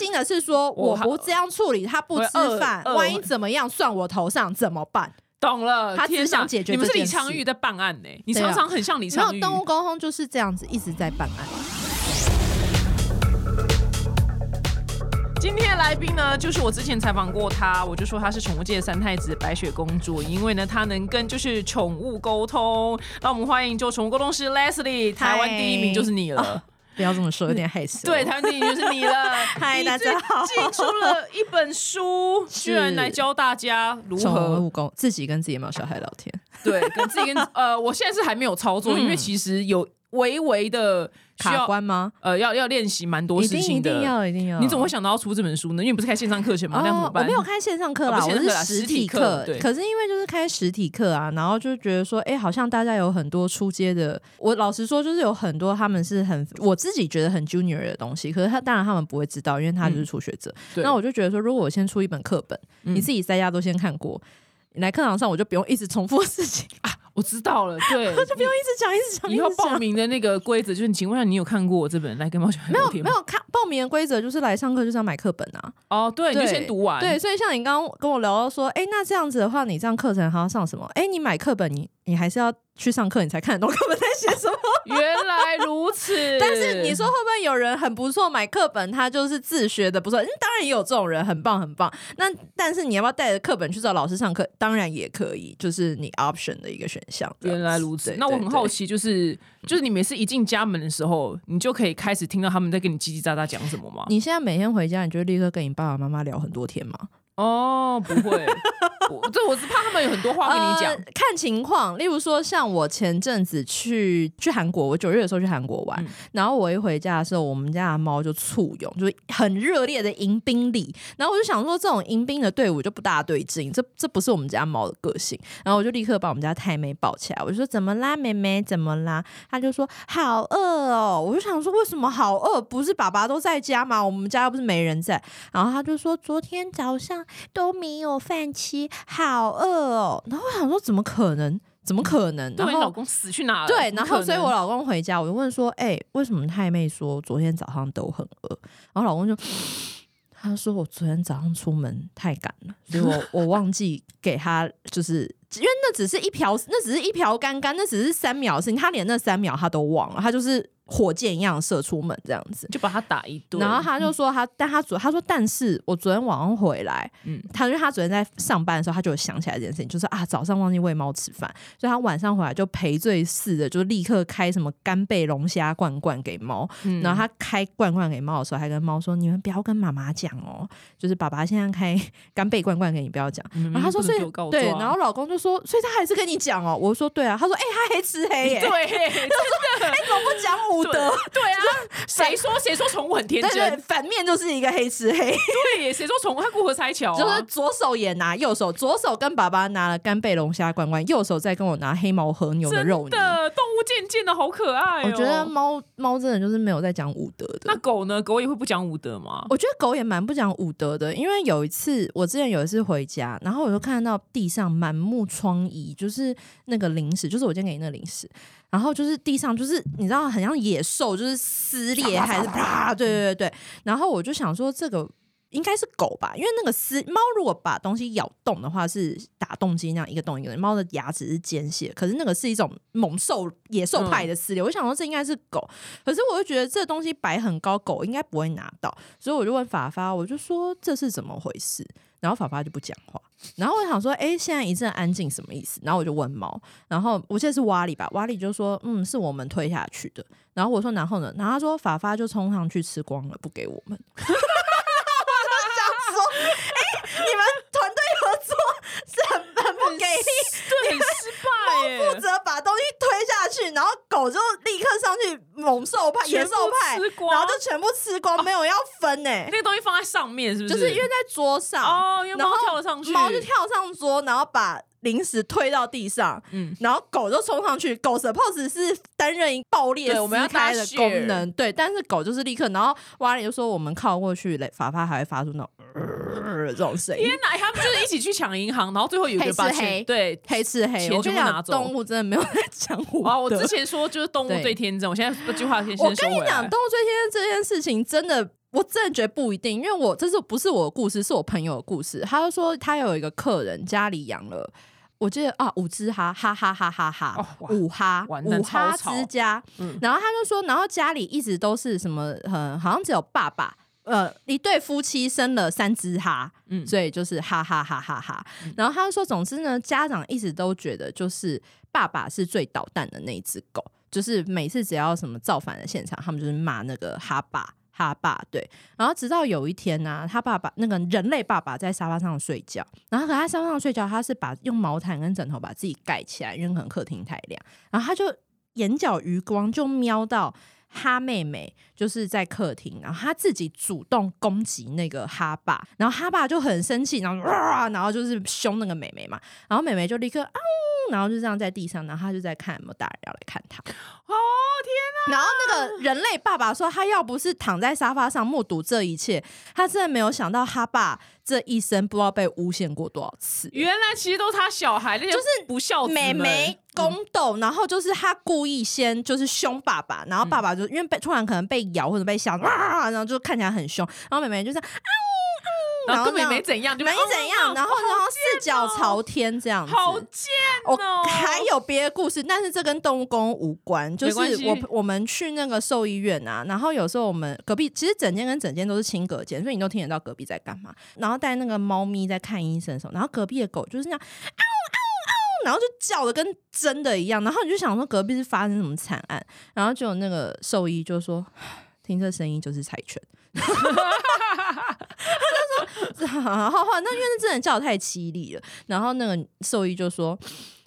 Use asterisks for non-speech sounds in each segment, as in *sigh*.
心的是说，我不这样处理，他不吃饭，万一怎么样算我头上怎么办？懂了，他只想解决你们是李昌钰在办案呢、你常常很像李昌钰。有动物沟通就是这样子，一直在办案。今天的来宾呢，就是我之前采访过他，我就说他是宠物界的三太子白雪公主，因为呢，他能跟就是宠物沟通。那我们欢迎就宠物沟通师 Leslie，台湾第一名就是你了。不要这么说，有点害羞。对，台湾电影就是你了。*laughs* 嗨你大家好寄出了一本书，居然来教大家如何武功自己跟自己的毛小孩聊天，对跟自己跟呃，我现在是还没有操作，因为其实有微微的需卡要关吗？呃要要练习蛮多事情的。一定要一定要。你怎么会想到要出这本书呢？因为你不是开线上课程吗？那怎么哦，办？我没有开线上课啦，我是实是实体体课对可是因为就是开实体课啊，然后就觉得说，哎、好像大家有很多出街的。我老实说，就是有很多他们是很我自己觉得很 junior 的东西，可是他当然他们不会知道，因为他就是初学者。对那我就觉得说，如果我先出一本课本，嗯你自己在家都先看过。你来课堂上，我就不用一直重复事情，*laughs* 我知道了，对，*laughs* 就不用一直讲，一直讲，一以后报。名的那个规则就是，你请问一下，你有看过我这本《来跟猫小孩没有聊天》吗？没有看报名的规则，就是来上课就是要买课本啊。哦，对，你就先读完。对，所以像你刚刚跟我聊到说，哎、那这样子的话，你这样课程还要上什么？哎、你买课本，你你还是要去上课，你才看得懂课本在写什么。*laughs* 原来如此。*laughs* 但是你说会不会有人很不错，买课本他就是自学的不错？嗯，当然也有这种人，很棒很棒。那但是你要不要带着课本去找老师上课？当然也可以，就是你 option 的一个选项。原来如此，那我很好，奇，就是就是你每次一进家门的时候，你就可以开始听到他们在跟你叽叽喳喳讲什么吗？你现在每天回家，你就立刻跟你爸爸妈妈聊很多天吗？哦，不会，*laughs* 我这我是怕他们有很多话跟你讲呃。看情况。例如说，像我前阵子去去韩国，我九月的时候去韩国玩，嗯然后我一回家的时候，我们家的猫就簇拥，就是很热烈的迎宾礼。然后我就想说，这种迎宾的队伍就不大对劲，这这不是我们家猫的个性。然后我就立刻把我们家太妹抱起来，我就说怎么啦，妹妹怎么啦？她就说好饿哦。我就想说，为什么好饿？不是爸爸都在家吗？我们家又不是没人在。然后她就说，昨天早上都没有饭吃，好饿哦。然后我想说，怎么可能？怎么可能？对，然后你老公死去哪了？对，然后所以我老公回家，我就问说：“哎、为什么太妹说昨天早上都很饿？”然后老公就他说：“我昨天早上出门太赶了，所以我我忘记给他，就是因为那只是一瓢，那只是一瓢干干，那只是三秒的事情，他连那三秒他都忘了，他就是火箭一样射出门这样子。”就把他打一顿。然后他就说他，但他昨他说，但是我昨天晚上回来，嗯嗯，他因为他昨天在上班的时候，他就有想起来这件事情，就是啊早上忘记喂猫吃饭，所以他晚上回来就赔罪似的，就立刻开什么干贝龙虾罐罐给猫，嗯然后他开罐罐给猫的时候，还跟猫说，你们不要跟妈妈讲哦，就是爸爸现在开干贝罐罐给你，不要讲。嗯然后他说，所以对，然后老公就说，所以他还是跟你讲哦。我说对啊，他说，哎、他黑吃黑耶、对，*laughs* 他说哎、怎么不讲武德？对啊，*laughs* 谁说谁说宠物很天对对，真？反面就是一个黑吃黑。对耶，谁说宠物它过河拆桥啊？就是左手也拿，右手左手跟爸爸拿了干贝龙虾罐罐，右手再跟我拿黑毛和牛的肉泥。的动物渐渐的好可爱、哦。我觉得猫猫真的就是没有在讲武德的那。狗呢？狗也会不讲武德吗？我觉得狗也蛮不讲武德的，因为有一次我之前有一次回家，然后我就看到地上满目疮痍，就是那个零食，就是我今天给你那个零食，然后就是地上就是你知道很像野兽，就是撕裂还是啪，对对对对，然后我就想说这个。应该是狗吧，因为那个撕猫如果把东西咬动的话，是打洞机那样一个洞一个洞。猫的牙齿是尖细，可是那个是一种猛兽野兽派的撕裂。我想说这应该是狗，可是我就觉得这东西摆很高，狗应该不会拿到，所以我就问法发，我就说这是怎么回事？然后法发就不讲话，然后我想说，哎、现在一阵安静什么意思？然后我就问猫，然后我记得是瓦里吧，瓦里就说，嗯，是我们推下去的。然后我说，然后呢？然后他说法发就冲上去吃光了，不给我们。*laughs* 我就想说，哎你们团队合作是很很不给力，对，很失败耶。负责把东西推下去，然后狗就立刻上去猛兽派、野兽派然后就全部吃光，没有要分呢、那个东西放在上面是不是？就是是因为在桌上，哦，因为猫然后跳了上去，猫就跳上桌，然后把零食推到地上，嗯然后狗就冲上去。狗 suppose 是担任一爆裂对我们要撕开的功能，对，但是狗就是立刻，然后瓦里就说我们靠过去，雷，法发还会发出那种、呃、这种声音天。哪，他们就是一起去抢银行，然后最后有一黑个把吃黑钱对。黑吃黑，我跟你讲，动物真的没有在讲武啊！我之前说就是动物最天真，我现在这句话先我。跟你讲，动物最天真这件事情真的我真的觉得不一定，因为我这是不是我的故事，是我朋友的故事。他就说他有一个客人家里养了，我记得啊五只哈哈哈哈哈哈哦五哈五哈之家，嗯然后他就说，然后家里一直都是什么，呃，好像只有爸爸。呃，一对夫妻生了三只哈，嗯所以就是哈哈哈哈哈。然后他就说，总之呢，家长一直都觉得就是爸爸是最捣蛋的那一只狗，就是每次只要什么造反的现场，他们就是骂那个哈爸哈爸。对，然后直到有一天呢、他爸爸那个人类爸爸在沙发上睡觉，然后可他沙发上睡觉，他是把用毛毯跟枕头把自己盖起来，因为可能客厅太亮，然后他就眼角余光就瞄到。哈妹妹就是在客厅，然后他自己主动攻击那个哈爸，然后哈爸就很生气，然后哇，然后就是凶那个妹妹嘛，然后妹妹就立刻啊，然后就这样在地上，然后他就在看有没有大人要来看他。哦天然后那个人类爸爸说，他要不是躺在沙发上目睹这一切，他真的没有想到哈爸这一生不知道被诬陷过多少次。原来其实都是他小孩，那些就是不孝子们美眉宫斗，然后就是他故意先就是凶爸爸，然后爸爸就因为被突然可能被咬或者被吓，啊，然后就看起来很凶，然后妹妹就是啊然后根本没怎样，就没怎样，然后然后四脚朝天这样子，好贱哦！还有别的故事，但是这跟动物公无关。就是我我们去那个兽医院啊，然后有时候我们隔壁其实整间跟整间都是亲隔间，所以你都听得到隔壁在干嘛。然后带那个猫咪在看医生的时候，然后隔壁的狗就是那样然后就叫的跟真的一样，然后你就想说隔壁是发生什么惨案，然后就有那个兽医就说。*sighs* 听这声音就是柴犬，他就说，好好，那因为那真的叫的太凄厉了。然后那个兽医就说：“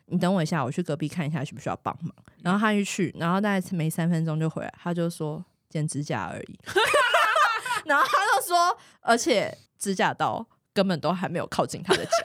你等我一下，我去隔壁看一下需不需要帮忙。”然后他一去，然后大概没三分钟就回来，他就说剪指甲而已。*laughs* 然后他就说，而且指甲刀根本都还没有靠近他的脚。*laughs*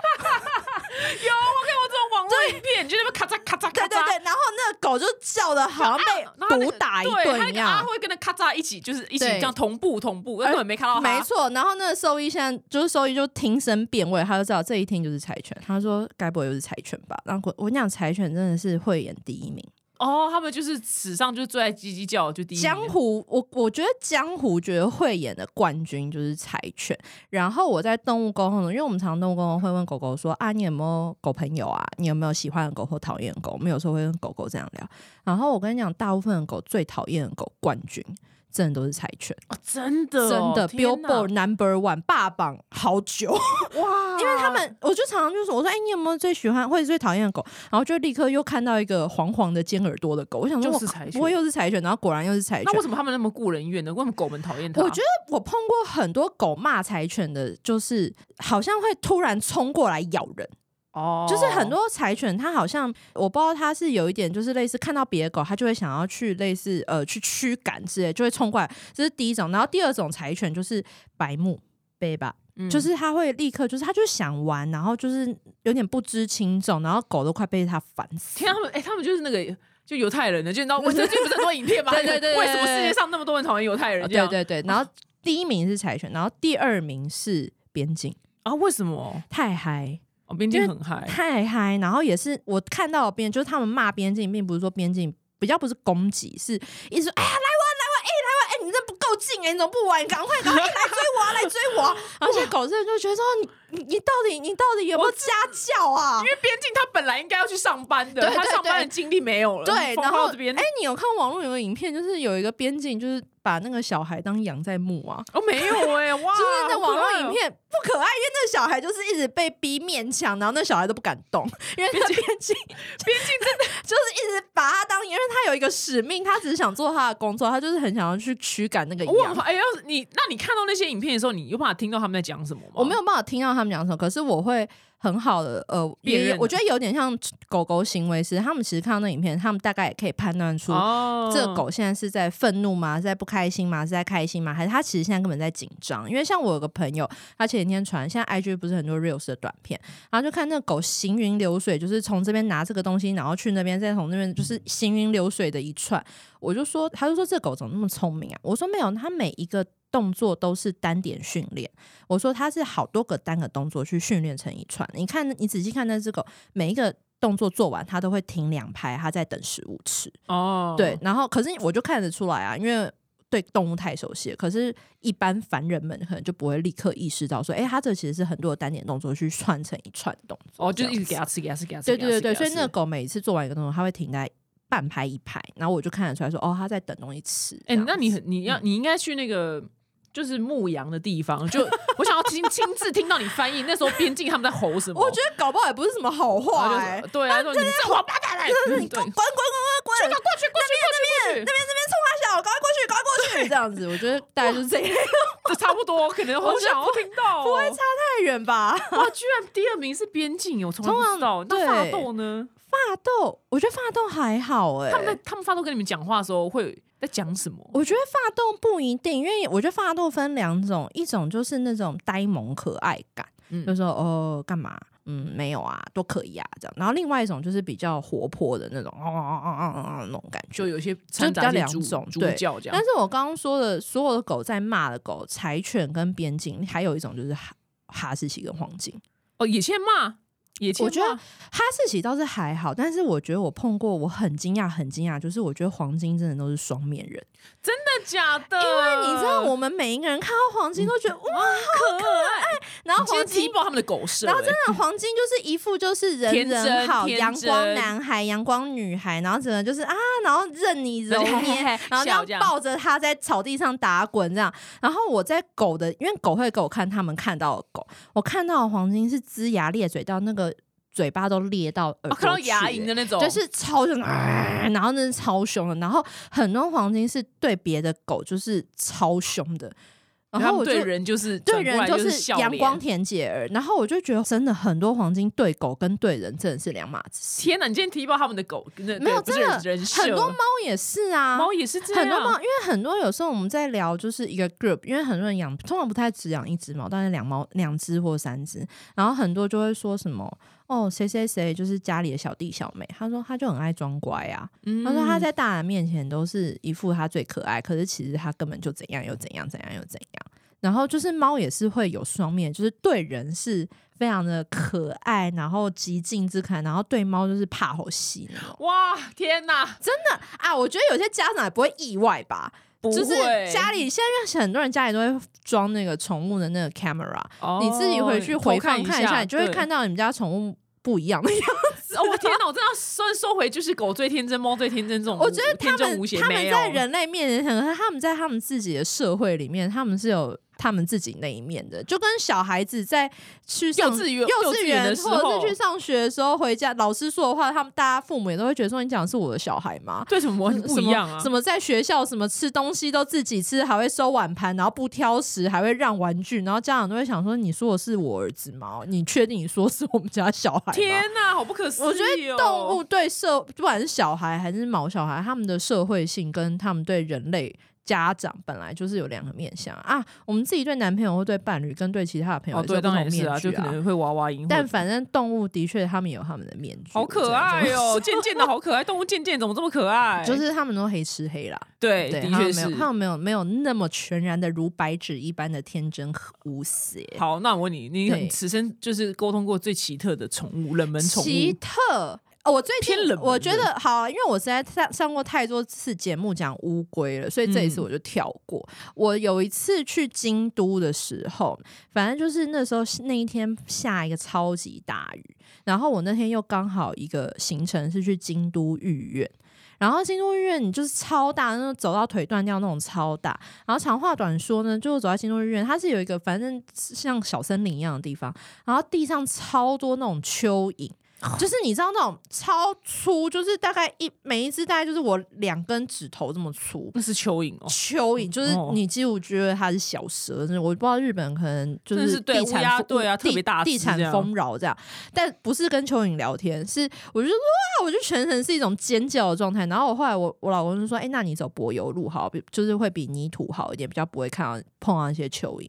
有我看过这种网络影片，就那边咔嚓咔嚓咔嚓，对对对，然后那个狗就叫的好像被毒打一顿一样它。会跟那咔嚓一起，就是一起这样同步同步，根本没看到他。没错，然后那个兽医现在就是兽医就听声辨位，他就知道这一听就是柴犬。他说该不会又是柴犬吧？然后我我跟你讲，柴犬真的是慧眼第一名。哦，他们就是史上就是最爱叽叽叫，就第一江湖，我我觉得江湖觉得慧眼的冠军就是柴犬。然后我在动物沟通中，因为我们常常动物沟通会问狗狗说啊，你有没有狗朋友啊？你有没有喜欢的狗或讨厌狗？我们有时候会跟狗狗这样聊。然后我跟你讲，大部分的狗最讨厌的狗冠军。真的都是柴犬，哦，真的哦真的 Billboard Number One 霸榜好久，哇！因为他们，我就常常就说，我说，哎、你有没有最喜欢或者最讨厌的狗？然后就立刻又看到一个黄黄的尖耳朵的狗，我想说，我就是柴犬不会又是柴犬？然后果然又是柴犬那。为什么他们那么顾人怨呢？为什么狗们讨厌它？我觉得我碰过很多狗骂柴犬的，就是好像会突然冲过来咬人，哦，就是很多柴犬它好像我不知道它是有一点就是类似看到别的狗，它就会想要去类似呃去驱赶之类，就会冲过来，这是第一种。然后第二种柴犬就是白目背吧，嗯就是它会立刻就是它就想玩，然后就是有点不知轻重，然后狗都快被它烦死。天啊，他们哎、他们就是那个就犹太人的，就你知道，我 *laughs* 这这不是很多影片吗？对对对 *laughs* 对为什么世界上那么多人讨厌犹太人？对对对，然后 *laughs* 第一名是柴犬，然后第二名是边境，啊？为什么？太嗨。哦，边境很嗨，太嗨，然后也是我看到的边，就是他们骂边境，并不是说边境比较不是攻击，是一直说哎呀来玩来玩，哎、来玩，哎、你这不够劲哎、你怎么不玩？赶快赶快、哎来追我啊，来追我啊！*laughs* 而且狗真的就觉得说你你你到底你到底有没有家教啊因？为边境他本来应该要去上班的，他上班的精力没有了。对，然后到这边哎、你有看网络有个影片，就是有一个边境，就是把那个小孩当羊在牧啊。哦没有哎，*laughs* 哇，就是那网络影片不可爱，因为那个小孩就是一直被逼勉强，然后那小孩都不敢动，*laughs* 因为那边境 *laughs* 边境真的就是一直把他当，因为他有一个使命，他只是想做他的工作，他就是很想要去驱赶那个羊。哇哎，要是你那你看到那些影片的时候，你有办法听到他们在讲什么吗？我没有办法听到他们讲什么，可是我会很好的呃，辨认的也我觉得有点像狗狗行为是，他们其实看到那影片，他们大概也可以判断出哦这个狗现在是在愤怒吗？是在不开心吗？是在开心吗？还是它其实现在根本在紧张？因为像我有个朋友，他前几天传，现在 IG 不是很多 reels 的短片，然后就看那个狗行云流水，就是从这边拿这个东西，然后去那边，再从那边就是行云流水的一串。我就说，他就说这狗怎么那么聪明啊？我说没有，它每一个动作都是单点训练。我说它是好多个单个动作去训练成一串。你看，你仔细看那只狗，每一个动作做完，它都会停两拍，它在等食物吃。哦，对，然后可是我就看得出来啊，因为对动物太熟悉了，可是一般凡人们可能就不会立刻意识到说，哎、它这其实是很多的单点动作去串成一串动作。哦，就是一直给它吃，给它吃，给它吃。对对对对，所以那个。狗每一次做完一个动作，它会停在半拍一拍，然后我就看得出来说，哦，它在等东西吃。哎、那你很你要你应该去那个。就是牧羊的地方，就 *laughs* 我想要亲亲自听到你翻译那时候边境他们在吼什么。我觉得搞不好也不是什么好话哎、是对啊，说你这王八蛋来，滚滚滚滚滚滚，过去过去过去那边，那边冲他小，赶快过去，赶快过去，这样子，我觉得大概就是这样，*laughs* 这差不多，可能好想要听到、哦，不会差太远吧？哇，居然第二名是边境，我从来不知道。那发对豆呢？发豆，我觉得发豆还好哎、他们在他们发豆跟你们讲话的时候会在讲什么？我觉得发豆不一定，因为我觉得发豆分两种，一种就是那种呆萌可爱感，嗯就说哦干嘛，嗯没有啊，都可以啊这样。然后另外一种就是比较活泼的那种，哦哦哦哦哦哦那种感觉。就有些就比较两种猪对但。是我刚刚说的所有的狗在骂的狗，柴犬跟边境，还有一种就是哈哈士奇跟黄金。哦，也欠骂，野欠我觉得哈士奇倒是还好，但是我觉得我碰过，我很惊讶，很惊讶，就是我觉得黄金真的都是双面人，真的假的？因为你知道，我们每一个人看到黄金都觉得哇，好可爱，然后黄金踢爆他们的狗舍，然后真欸的黄金就是一副就是人人好、天阳光男孩、阳光女孩，然后只能就是啊，然后任你揉捏，然后这样样抱着它在草地上打滚这样。然后我在狗的，因为狗会给我看他们看到的狗，我看到的黄金是龇牙咧嘴到那个嘴巴都裂到耳朵哦看到牙龈的那种，就是超凶、啊，然后那是超凶的，然后很多黄金是对别的狗就是超凶的，然后我就对人就是对人就是阳光甜姐儿，然后我就觉得真的很多黄金对狗跟对人真的是两码子，天哪！你今天提爆他们的狗，那没有真的，很多猫也是啊，猫也是这样，很多猫，因为很多有时候我们在聊就是一个 group，因为很多人养，通常不太只养一只猫，但是两猫两只或三只，然后很多就会说什么哦谁谁谁就是家里的小弟小妹，他说他就很爱装乖啊，嗯他说他在大人面前都是一副他最可爱，可是其实他根本就怎样又怎样怎样又怎样。然后就是猫也是会有双面，就是对人是非常的可爱，然后极尽之可爱，然后对猫就是怕吼戏哇，天哪！啊。我觉得有些家长也不会意外吧，不就是家里现在很多人家里都会装那个宠物的那个 camera，、哦你自己回去回放看一下，你就会看到你们家宠物不一样的样子。哦，我 *laughs* 天哪！我真的要收收回，就是狗最天真，猫最天真这种。我觉得他们他们在人类面前，可能他们在他们自己的社会里面，他们是有他们自己那一面的，就跟小孩子在去上幼稚园或者候是去上学的时候回家，老师说的话，他们大家父母也都会觉得说你讲的是我的小孩吗？对什么不一样啊？什么在学校什么吃东西都自己吃，还会收碗盘，然后不挑食，还会让玩具，然后家长都会想说：“你说的是我儿子吗？你确定你说是我们家小孩吗？”天哪，好不可思议、哦！我觉得动物对社，不管是小孩还是毛小孩，他们的社会性跟他们对人类家长本来就是有两个面相啊。我们自己对男朋友或对伴侣跟对其他的朋友哦，对，当然是啊，就可能会娃娃音，但反正动物的确，他们有他们的面具，好可爱哦，*laughs* 渐渐的好可爱，动物渐渐怎么这么可爱？就是他们都黑吃黑啦。对，对，的确是他们没有，。没有那么全然的如白纸一般的天真无邪。好，那我问你，你很此生就是沟通过最奇特的宠物，冷门宠物奇，特。哦，我最近我觉得好啊，因为我实在上上过太多次节目讲乌龟了，所以这一次嗯我就跳过。我有一次去京都的时候，反正就是那时候那一天下一个超级大雨，然后我那天又刚好一个行程是去京都御苑。然后京都御苑你就是超大，那种走到腿断掉那种超大。然后长话短说呢，就是走在京都御苑，它是有一个反正像小森林一样的地方，然后地上超多那种蚯蚓。就是你知道那种超粗，就是大概一每一只大概就是我两根指头这么粗。那是蚯蚓哦。蚯蚓就是哦你几乎觉得它是小蛇，我不知道日本可能就是对地产对啊地特别大只地产丰饶这样，但不是跟蚯蚓聊天，是我就说哇，我就全程是一种尖叫的状态。然后我后来我我老公就说，哎、那你走柏油路好，比就是会比泥土好一点，比较不会看到碰到一些蚯蚓。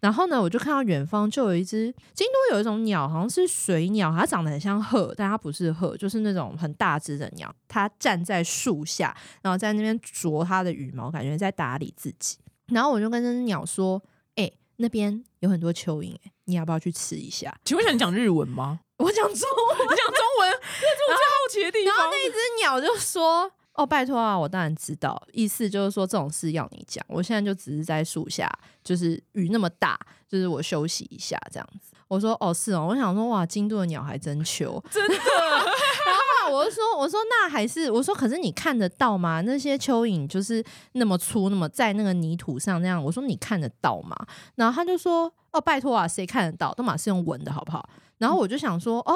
然后呢，我就看到远方就有一只京都有一种鸟，好像是水鸟，它长得很像鹤，但它不是鹤，就是那种很大只的鸟。它站在树下，然后在那边啄它的羽毛，感觉在打理自己。然后我就跟那只鸟说：“哎、那边有很多蚯蚓、哎，你要不要去吃一下请问想，你讲日文吗？？” *laughs* 我讲中文，你讲中文，*laughs* 这是我最好奇的地方。然后那只鸟就说：“哦，拜托啊，我当然知道，意思就是说这种事要你讲，我现在就只是在树下，就是雨那么大，就是我休息一下这样子。我说哦是哦，我想说哇，京都的鸟还真秋，*laughs* 真的。然后我就说我说那还是我说可是你看得到吗？那些蚯蚓就是那么粗，那么在那个泥土上那样，我说你看得到吗？然后他就说哦拜托啊，谁看得到？都马是用闻的好不好？然后我就想说哦。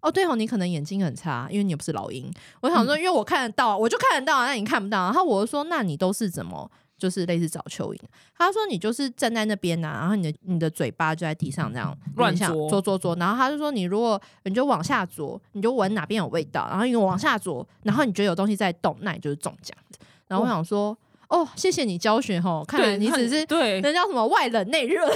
哦，对哦，你可能眼睛很差，因为你也不是老鹰。我想说，因为我看得到，我就看得到，那你看不到。然后我就说，那你都是怎么，就是类似找蚯蚓？他说你就是站在那边呐，然后你的你的嘴巴就在地上这样乱啄啄啄啄。然后他就说，你如果你就往下啄，你就闻哪边有味道，然后你往下啄，然后你觉得有东西在动，那你就是中奖的。然后我想说。哦，谢谢你教学哈，看来你只是对那叫什么外冷内热。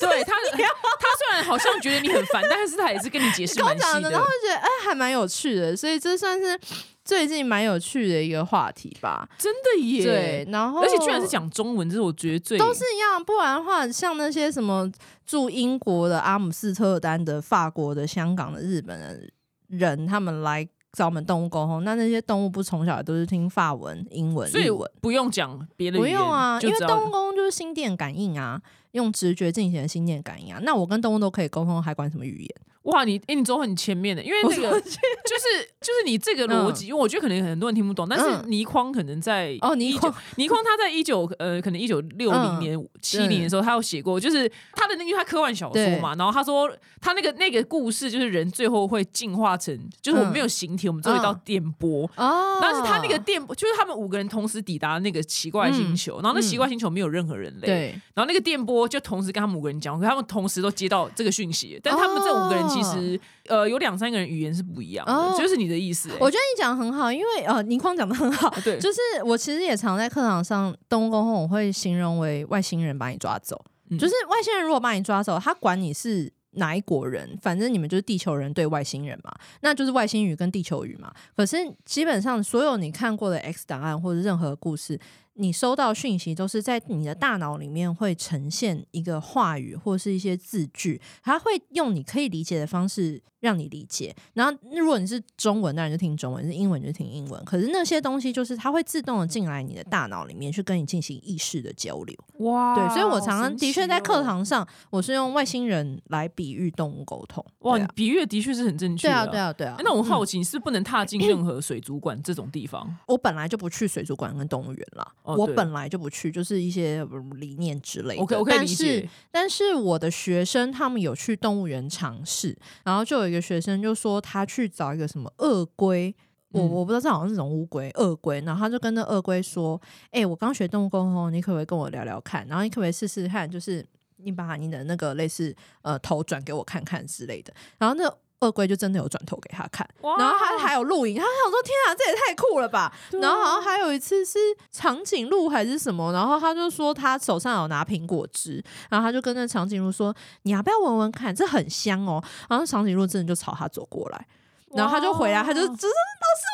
对他，他虽然好像觉得你很烦，但是他也是跟你解释蛮细的，然后觉得哎还蛮有趣的，所以这算是最近蛮有趣的一个话题吧。真的耶，对，然后而且居然是讲中文，这是我觉得最都是一样，不然的话，像那些什么住英国的、阿姆斯特丹的、法国的、香港的、日本的人，他们来。找我们动物沟通，那那些动物不从小都是听法文、英文、日文，不用讲别的不用啊，因为动物沟通就是心电感应啊，用直觉进行的心电感应啊。那我跟动物都可以沟通，还管什么语言？哇，你哎，你走很前面的，因为那个就是就是你这个逻辑，因为我觉得可能很多人听不懂，但是倪匡可能在哦，倪匡倪匡他在一九呃，可能一九六零年七零的时候，他有写过，就是他的那因为他科幻小说嘛，然后他说他那个那个故事就是人最后会进化成，就是我们没有形体，我们只有一道电波哦，但是他那个电波就是他们五个人同时抵达那个奇怪星球，然后那奇怪星球没有任何人类，对，然后那个电波就同时跟他们五个人讲，可他们同时都接到这个讯息，但他们这五个人。其实，呃，有两三个人语言是不一样的，就是你的意思。我觉得你讲的很好，因为呃，倪匡讲的很好。*laughs* 对，就是我其实也常在课堂上，动物沟通我会形容为外星人把你抓走。就是外星人如果把你抓走，他管你是哪一国人，反正你们就是地球人对外星人嘛，那就是外星语跟地球语嘛。可是基本上所有你看过的 X 档案或者任何故事。你收到讯息都是在你的大脑里面会呈现一个话语或是一些字句，它会用你可以理解的方式让你理解。然后，如果你是中文，当然就听中文；是英文就听英文。可是那些东西就是它会自动的进来你的大脑里面去跟你进行意识的交流。哇，对，所以我常常的确在课堂上，我是用外星人来比喻动物沟通。哇，你比喻的确是很正确。对啊，对啊，对啊。那我好奇，你是不能踏进任何水族馆这种地方？我本来就不去水族馆跟动物园了。我本来就不去，就是一些理念之类的。OK，但是，但是我的学生他们有去动物园尝试，然后就有一个学生就说他去找一个什么鳄龟，我我不知道这好像是种乌龟，鳄龟。然后他就跟那鳄龟说：“哎，我刚学动物沟通，你可不可以跟我聊聊看？然后你可不可以试试看，就是你把你的那个类似呃头转给我看看之类的。”然后那。鳄龟就真的有转头给他看，然后他还有录影，他想说：“天啊，这也太酷了吧！”然后好像还有一次是长颈鹿还是什么，然后他就说他手上有拿苹果汁，然后他就跟那长颈鹿说：“你要不要闻闻看？这很香哦。”然后长颈鹿真的就朝他走过来，然后他就回来，他就只是老师，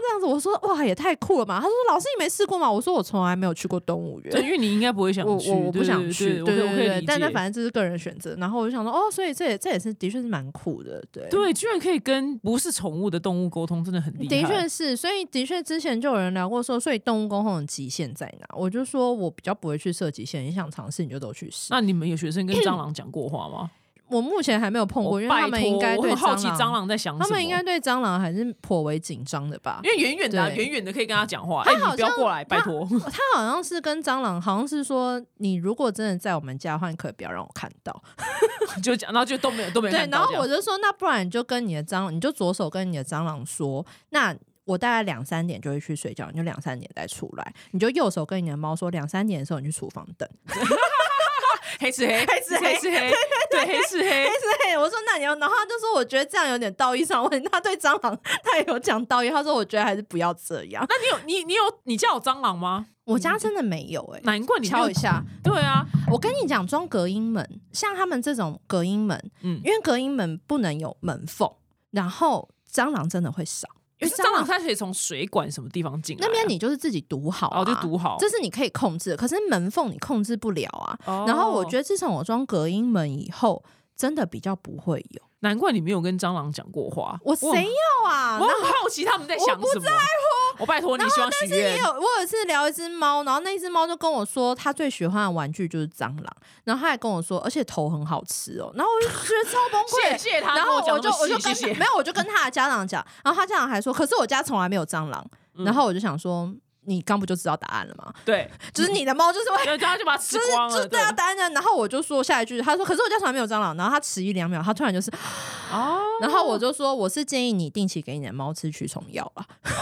这样子。我说：“哇，也太酷了嘛！”他说：“老师，你没试过吗？”我说：“我从来没有去过动物园，对，因为你应该不会想去，我不想去，对对对。但那反正这是个人选择。然后我就想说，哦，所以这也这也是的确是蛮酷的，对对，居然可以跟不是宠物的动物沟通，真的很厉害。的确是，所以的确之前就有人聊过说，所以动物沟通的极限在哪？我就说我比较不会去设极限，你想尝试你就都去试。那你们有学生跟蟑螂讲过话吗？我目前还没有碰过，因为他们应该对好奇蟑螂在想什么。他们应该对蟑螂还是颇为紧张的吧？因为远远的、远远的可以跟他讲话。哎，你不要过来，拜托。*laughs* 他好像是跟蟑螂，好像是说，你如果真的在我们家换可不要让我看到。*laughs* 就讲，然后就都没有，都没有。对，然后我就说，那不然你就跟你的蟑螂，你就左手跟你的蟑螂说，那我大概两三点就会去睡觉，你就两三点再出来。你就右手跟你的猫说，两三点的时候你去厨房等。*laughs* 黑是黑，黑是黑是黑，对黑是黑，黑是黑。我说那你要，然后他就说我觉得这样有点道义上问题。他对蟑螂他也有讲道义，他说我觉得还是不要这样。那你有你你有你家有蟑螂吗？我家真的没有哎，难怪你敲一下。对啊，我跟你讲，装隔音门，像他们这种隔音门，嗯，因为隔音门不能有门缝，然后蟑螂真的会少。因为蟑螂它可以从水管什么地方进来，那边你就是自己堵好，哦，就堵好，这是你可以控制。可是门缝你控制不了啊。然后我觉得自从我装隔音门以后，真的比较不会有。难怪你没有跟蟑螂讲过话，我谁要啊？我很好奇他们在想什么。我不在乎，我拜托你，希望许愿也。有，我有一次聊一只猫，然后那只猫就跟我说，它最喜欢的玩具就是蟑螂，然后它还跟我说，而且头很好吃哦，然后我就觉得超崩溃。谢谢他然后我就我就。跟没有，我就跟他的家长讲，然后他家长还说，可是我家从来没有蟑螂。嗯然后我就想说，你刚不就知道答案了吗？对，*laughs* 就是你的猫就是会。然后就把它吃就是光了。就是对啊，答案呢？然后我就说下一句，他说：“可是我家从来没有蟑螂。”然后他迟疑两秒，他突然就是，哦，然后我就说：“我是建议你定期给你的猫吃驱虫药啊。”啊，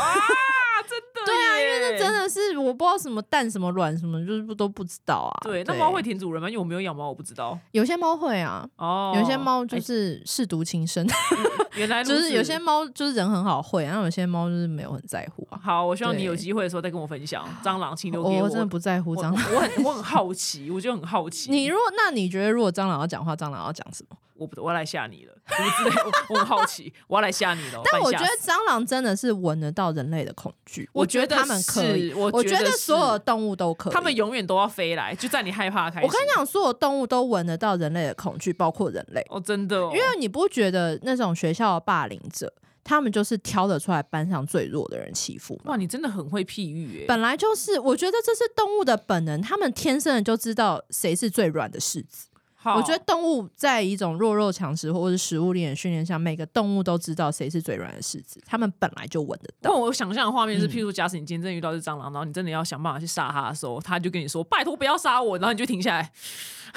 真的对啊，因为那真的是我不知道什么蛋什么卵什么，就是不都不知道啊。对。那猫会舔主人吗？因为我没有养猫，我不知道。有些猫会啊，哦，有些猫就哎是舐犊情深，*laughs* 原来就是有些猫就是人很好会，然后有些猫就是没有很在乎啊。好，我希望你有机会的时候再跟我分享蟑螂，请留给我真的不在乎蟑螂。我很我很好奇，我就很好奇。*laughs* 你如果那你觉得如果蟑螂要讲话，蟑螂要讲什么？我不我要来吓你了，什么之类的，我我很好奇，我要来吓你了。但我觉得蟑螂真的是闻得到人类的恐惧，我觉得觉他们可以，我我觉得所有动物都可以。他们永远都要飞来，就在你害怕开始。我跟你讲，所有动物都闻得到人类的恐惧，包括人类。哦，真的、哦，因为你不觉得那种学校的霸凌者，他们就是挑得出来班上最弱的人欺负吗？哇，你真的很会譬喻哎。本来就是，我觉得这是动物的本能，他们天生的就知道谁是最软的柿子。好我觉得动物在一种弱肉强食或者是食物链的训练下，每个动物都知道谁是最软的柿子，他们本来就闻得到。但我想象的画面是，嗯譬如假使你今天真的遇到一只蟑螂，然后你真的要想办法去杀它的时候，它就跟你说：“拜托不要杀我。”然后你就停下来。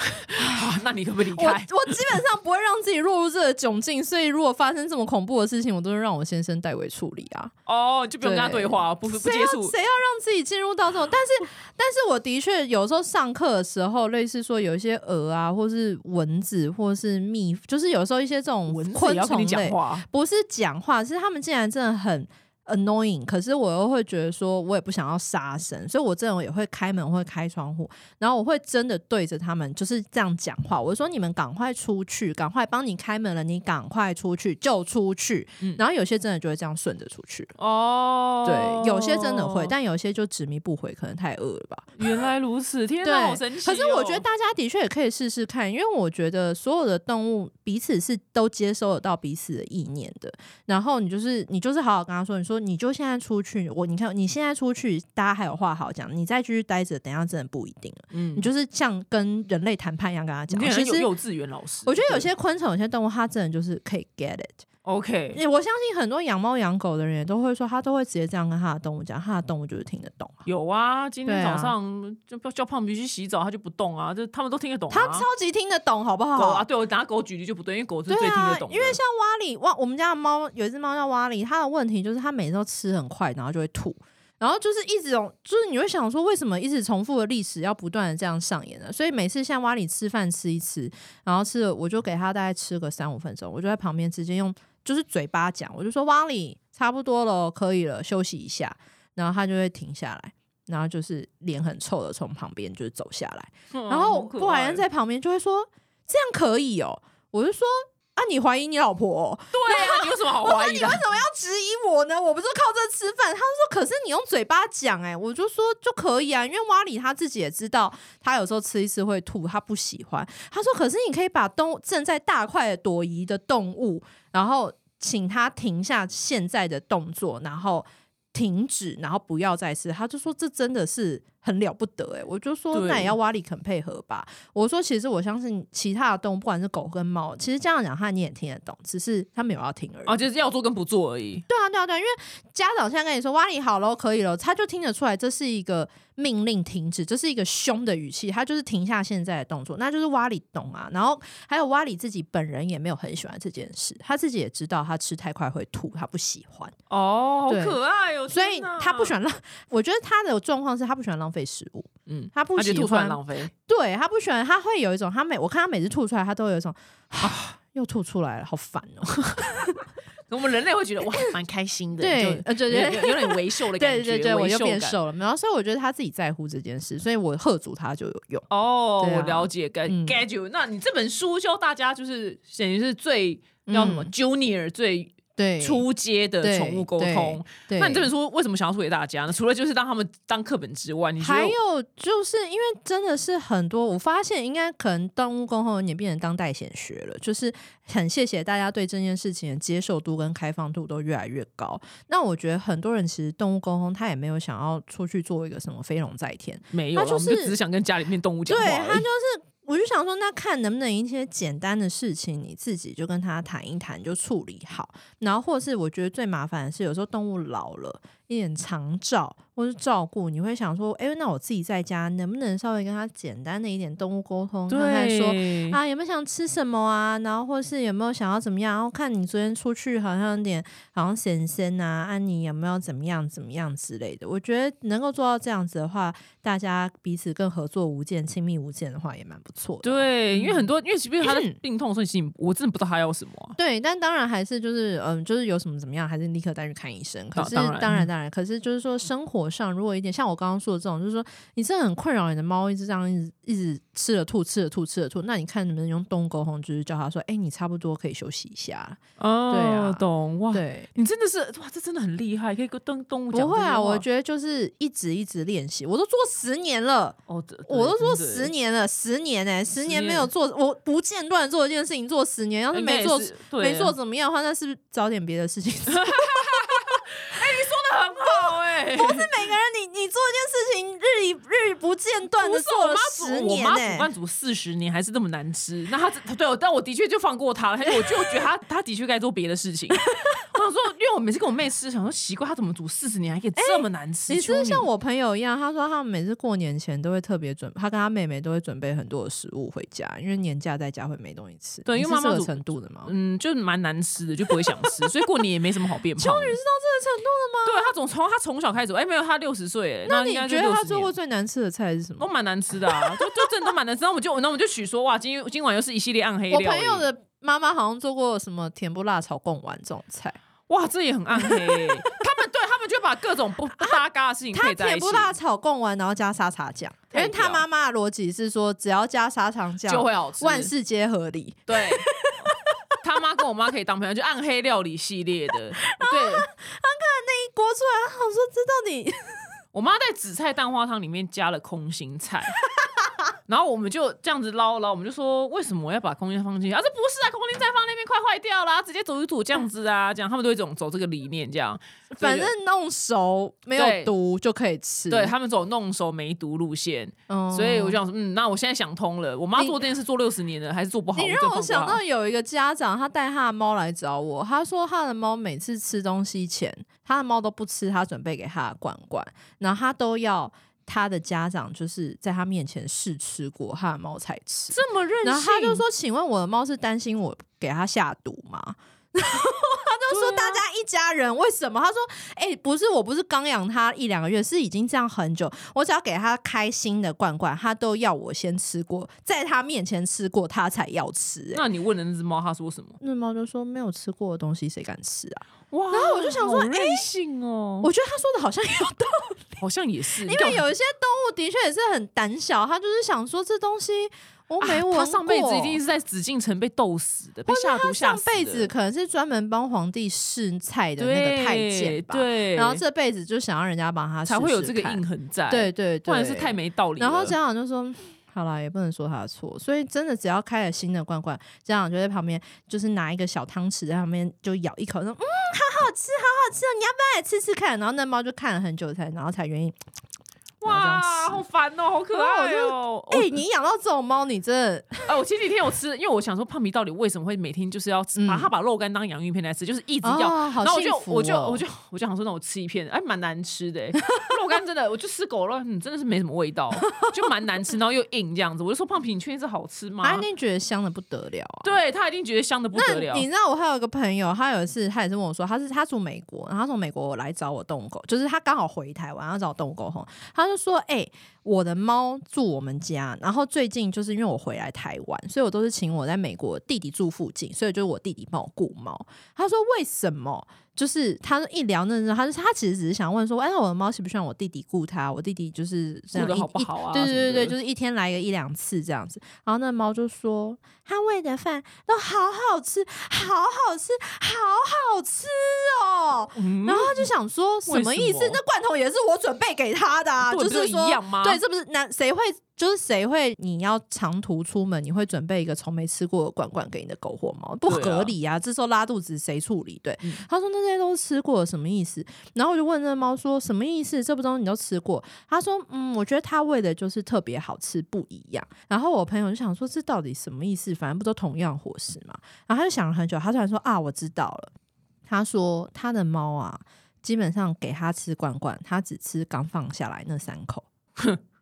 *laughs* 好，那你可不可以离我我？基本上不会让自己落入这个窘境，所以如果发生这么恐怖的事情，我都是让我先生代为处理啊。哦，就不用跟他对话，不不谁要接触。谁要让自己进入到这种？但是，但是我的确有时候上课的时候，类似说有一些鹅啊，或是蚊子，或是蜜，就是有时候一些这种蚊子昆也要跟你讲虫类，话，不是讲话，是他们竟然真的很 annoying。可是我又会觉得说，我也不想要杀生，所以我这种也会开门，会开窗户，然后我会真的对着他们就是这样讲话。我说：“你们赶快出去，赶快帮你开门了，你赶快出去就出去。嗯然后有些真的就会这样顺着出去。哦，对，有些真的会，但有些就执迷不悔，可能太饿了吧。原来如此，天对哪，好神奇、哦！可是我觉得大家的确也可以试试看，因为我觉得所有的动物彼此是都接收得到彼此的意念的。然后你就是你就是好好跟他说，你说你就现在出去，我你看你现在出去，大家还有话好讲，你再继续待着，等一下真的不一定了。嗯你就是像跟人类谈判一样跟他讲。其实幼稚园老师，我觉得有些昆虫、有些动物，它真的就是可以 get it。OK，欸我相信很多养猫养狗的人也都会说，他都会直接这样跟他的动物讲，他的动物就是听得懂啊。有啊，今天早上就叫叫胖皮去洗澡，他就不动啊，就他们都听得懂、啊。他超级听得懂，好不好？狗啊，对我拿狗举例就不对，因为狗是最听得懂，的。因为像蛙里蛙，我们家的猫有一只猫叫蛙里，它的问题就是它每次都吃很快，然后就会吐，然后就是一直有，就是你会想说，为什么一直重复的历史要不断的这样上演呢？所以每次像蛙里吃饭吃一吃，然后吃了，我就给它大概吃个三五分钟，我就在旁边直接用就是嘴巴讲，我就说蛙里差不多了，可以了，休息一下，然后他就会停下来。然后就是脸很臭的从旁边就是走下来，*laughs* 嗯然后好可布莱恩在旁边就会说：“这样可以哦。”我就说：“啊，你怀疑你老婆、哦？对啊，你有什么好 *laughs* 怀疑的？为什么要质疑我呢？我不是靠这吃饭。”他说：“可是你用嘴巴讲，哎，我就说就可以啊，因为蛙里他自己也知道，他有时候吃一次会吐，他不喜欢。他说：可是你可以把动正在大快朵颐的动物，然后请他停下现在的动作，然后。”停止，然后不要再吃。他就说这真的是很了不得哎、我就说那也要瓦里肯配合吧。我说其实我相信其他的动物，不管是狗跟猫，其实这样讲话你也听得懂，只是他没有要听而已。啊，就是要做跟不做而已。对啊，对啊，对啊，因为家长现在跟你说瓦里好了，可以了，他就听得出来这是一个命令停止，这是一个凶的语气，他就是停下现在的动作，那就是瓦里懂啊。然后还有瓦里自己本人也没有很喜欢这件事，他自己也知道他吃太快会吐，他不喜欢，哦，好可爱哦！所以他不喜欢浪。我觉得他的状况是他不喜欢浪费食物，嗯，他不喜欢浪费。对他不喜欢，他会有一种，他每我看他每次吐出来，他都有一种啊，又吐出来了，好烦哦。*laughs* 我们人类会觉得哇，蛮开心的，对对对有点微瘦的感觉，对对对，我就。变瘦了。然后所以我觉得他自己在乎这件事，所以我喝足他就有用。哦，我了解，get 嗯 get you。那你这本书教大家就是等于是最叫什么嗯 junior 最对出街的对宠物沟通。对，那你这本书为什么想要出给大家呢？除了就是让他们当课本之外，你还有就是因为真的是很多，我发现应该可能动物沟通有点变成当代显学了，就是很谢谢大家对这件事情的接受度跟开放度都越来越高。那我觉得很多人其实动物沟通他也没有想要出去做一个什么飞龙在天，没有，他就是只是想跟家里面动物讲话对。他就是。我就想说，那看能不能一些简单的事情，你自己就跟他谈一谈，就处理好。然后，或是我觉得最麻烦的是，有时候动物老了，一点长照或是照顾，你会想说，哎、那我自己在家能不能稍微跟他简单的一点动物沟通，看看说啊有没有想吃什么啊，然后或是有没有想要怎么样，然后看你昨天出去好像有点好像神仙啊，啊妮有没有怎么样怎么样之类的。我觉得能够做到这样子的话，大家彼此更合作无间、亲密无间的话，也蛮不错的。对，因为很多，因为即便他嗯的病痛的时候，其实我真的不知道他要什么啊、对，但当然还是就是嗯，就是有什么怎么样，还是立刻带去看医生。可是当当然当然当然，可是就是说生活上如果一点像我刚刚说的这种，就是说你真的很困扰你的猫一直这样一直一直吃了吐吃了吐吃了吐，那你看能不能用动物沟通，就是叫他说，哎、你差不多可以休息一下。哦，对啊懂哇。对，你真的是哇，这真的很厉害，可以跟动动物讲不会啊，我觉得就是一直一直练习，我都做十年了。哦，我都做十年了，十年哎、十年年没有做，我不间断做一件事情做十年，要是没做是没做怎么样的话，那是不是找点别的事情 *laughs* *laughs* 不是每个人你你做一件事情日以日不间断的不是我妈做了煮，十我妈年、煮饭煮四十年还是这么难吃，那她对，但我的确就放过她了，我就觉得她她的确该做别的事情。我想说，因为我每次跟我妹吃，想说奇怪，她怎么煮四十年还可以这么难吃？你是像我朋友一样，他说他每次过年前都会特别准，他跟他妹妹都会准备很多的食物回家，因为年假在家会没东西吃。对因为妈妈煮程度的嘛？嗯，就蛮难吃的，就不会想吃，所以过年也没什么好变胖的。*laughs* 秋女是到这个程度的吗？对她总从她从小开始，哎、没有，她六十岁，那你觉得他做过最难吃的菜是什么？都蛮难吃的啊，*laughs* 就就真的都蛮难吃。然后我们就，然后我们就许说，哇，今今晚又是一系列暗黑我。朋友的妈妈好像做过什么甜不辣炒贡丸这种菜，哇，这也很暗黑、他们对他们就把各种不不搭嘎的事情他配在一起甜不，辣炒贡丸，然后加沙茶酱，因太为他屌妈妈的逻辑是说，只要加沙茶酱就会好吃。万事皆合理。对。他妈跟我妈可以当朋友，就暗黑料理系列的。对那一锅出来，我说这到底我妈在紫菜蛋花汤里面加了空心菜，然后我们就这样子捞捞，我们就说为什么我要把空心菜放进去？啊，这不是啊，空心再放那边快坏掉啦，直接煮一煮这样子啊，这样他们都会这种走这个理念，这样。反正弄熟没有毒就可以吃。对他们走弄熟没毒路线，嗯所以我就想说，嗯，那我现在想通了，我妈做这件事做六十年了，还是做不好。你就让我想到有一个家长，他带他的猫来找我，他说他的猫每次吃东西前，他的猫都不吃他准备给他的罐罐，然后他都要他的家长就是在他面前试吃过他的猫才吃。这么任性，然后他就说：“请问我的猫是担心我给他下毒吗？” *laughs* 然后他就说：“大家一家人为什么？”他说：“哎、不是，我不是刚养它一两个月，是已经这样很久。我只要给它开新的罐罐，它都要我先吃过，在它面前吃过，它才要吃、哎，那你问了那只猫，它说什么？那猫就说：“没有吃过的东西谁敢吃啊哇！然后我就想说好任性哦？”，我觉得他说的好像有道理，*laughs* 好像也是，因因为有一些动物的确也是很胆小，他就是想说这东西我没闻过、他上辈子一定是在紫禁城被斗死的，被下毒下上。辈子可能是专门帮皇帝试菜的那个太监吧，对，然后这辈子就想要人家帮他试试才会有这个印痕在。对对对，不然是太没道理了。然后家长就说。好了，也不能说他的错，所以真的只要开了新的罐罐，家长就在旁边，就是拿一个小汤匙在旁边就咬一口，说：“嗯，好好吃，好好吃哦，你要不要来吃吃看？”然后那猫就看了很久才，然后才愿意。哇，好烦哦，好可爱哦！哎、我你养到这种猫，你真的哎，我前几天有吃，因为我想说胖皮到底为什么会每天就是要吃，嗯把它把肉干当洋芋片来吃，就是一直要。然后我就我就哦我就我就想说，那我吃一片，哎，蛮难吃的、欸，肉干真的，我就吃狗肉，嗯，真的是没什么味道，*laughs* 就蛮难吃，然后又硬这样子。我就说胖皮，你确定是好吃吗？他一定觉得香的不得了啊。对他一定觉得香的不得了。你知道我还有一个朋友，他有一次他也是问我说，他是他住美国，然后他从美国来找我动物狗，就是他刚好回台湾要找我动物沟通，他就说：“哎、我的猫住我们家，然后最近就是因为我回来台湾，所以我都是请我在美国弟弟住附近，所以就是我弟弟帮我顾猫。”他说：“为什么？”就是他一聊那时候，他就他其实只是想问说，哎，我的猫喜不喜欢我弟弟顾它？我弟弟就是这样好不好啊对对对对，就是一天来个一两次这样子。然后那猫就说，他喂的饭都好好吃，好好吃，好好吃哦。嗯然后他就想说什么意思？那罐头也是我准备给他的啊，就是说对，这不是那谁会就是谁会你要长途出门，你会准备一个从没吃过的罐罐给你的狗或猫，不合理啊！这时候拉肚子谁处理？对，嗯他说那些都吃过，什么意思？然后我就问那猫说什么意思？这不东西你都吃过？他说嗯，我觉得他喂的就是特别好吃，不一样。然后我朋友就想说这到底什么意思？反正不都同样伙食嘛。然后他就想了很久，他突然说啊，我知道了。他说他的猫啊，基本上给他吃罐罐，他只吃刚放下来那三口。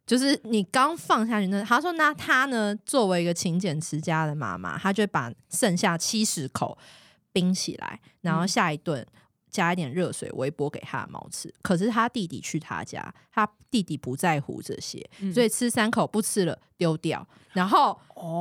就是你刚放下去那，他说那他呢，作为一个勤俭持家的妈妈，他就把剩下七十口冰起来，然后下一顿加一点热水微波给他的猫吃。可是他弟弟去他家，他弟弟不在乎这些，所以吃三口不吃了丢掉，然后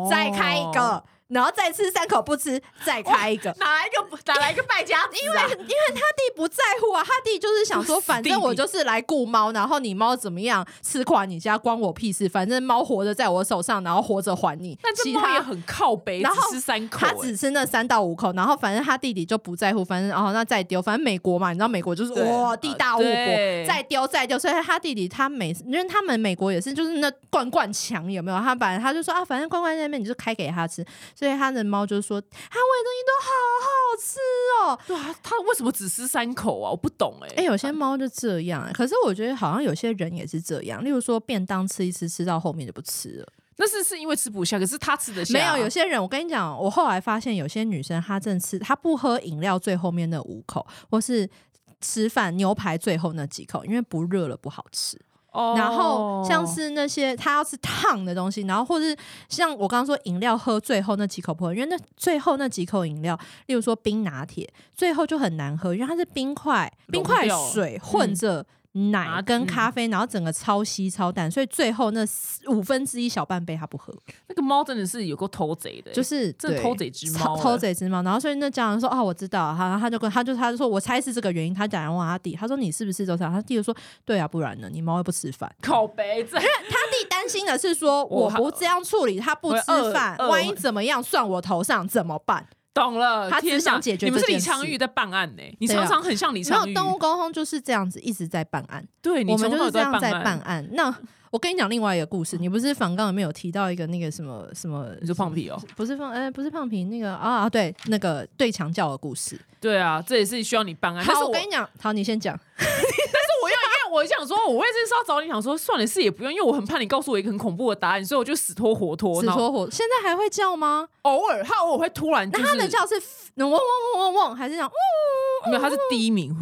再开一个，然后再吃三口不吃，再开一个。哪来一个哪来一个败家子、啊？因为因为他弟不在乎啊，他弟就是想说，反正我就是来雇猫，然后你猫怎么样吃垮你家关我屁事，反正猫活着在我手上，然后活着还你。但这其他猫也很靠北，然后只吃三口、他欸只吃那三到五口，然后反正他弟弟就不在乎，反正哦那再丢，反正美国嘛，你知道美国就是哇地大物博，再丢再丢，所以他弟弟他每次因为他们美国也是就是那罐罐墙有没有？他反正他就说啊，反正罐罐在那边你就开给他吃，所以他的猫就说他喂的东西都好好吃哦，对啊，他为什么只吃三口啊？我不懂哎、哎、有些猫就这样、欸，可是我觉得好像有些人也是这样，例如说便当吃一吃，吃到后面就不吃了。那是是因为吃不下，可是他吃得下。没有，有些人我跟你讲，我后来发现有些女生她正吃，她不喝饮料最后面那五口，或是吃饭牛排最后那几口，因为不热了不好吃。哦然后像是那些他要吃烫的东西，然后或是像我刚刚说饮料喝最后那几口不喝，因为那最后那几口饮料，例如说冰拿铁，最后就很难喝，因为它是冰块冰块水混着。奶跟嗯咖啡，然后整个超稀超淡，所以最后那五分之一小半杯他不喝，那个猫真的是有够偷贼的欸、就是这偷贼之猫欸偷偷贼之猫。然后所以那家长说：“哦，我知道。”他他就跟他就他就说：“我猜是这个原因。”他讲完问他弟，他说：“你是不是都这样？”他弟就说：“对啊，不然呢？你猫又不吃饭。”靠北这他弟担心的是说，我我不这样处理，他不吃饭，万一怎么样算我头上怎么办？懂了，他只天想解决你们是李昌钰在办案呢、你常常很像李没昌钰。有动物沟通就是这样子一直在办案，对，你我们就是这样在办办案。那我跟你讲另外一个故事，你不是访纲里面有提到一个那个什么什么？你说胖皮哦？不是胖，呃，不是胖皮，那个啊，对，那个对墙教的故事。对啊，这也是需要你办案。但是好，我我跟你讲，好，你先讲。*laughs* 我想说，我为这是要找你，想说算了，是也不用，因为我很怕你告诉我一个很恐怖的答案，所以我就死拖活拖。死拖活，现在还会叫吗？偶尔，他偶尔会突然就那是，它的叫是嗡嗡嗡嗡嗡，还是讲没有，他是第一名，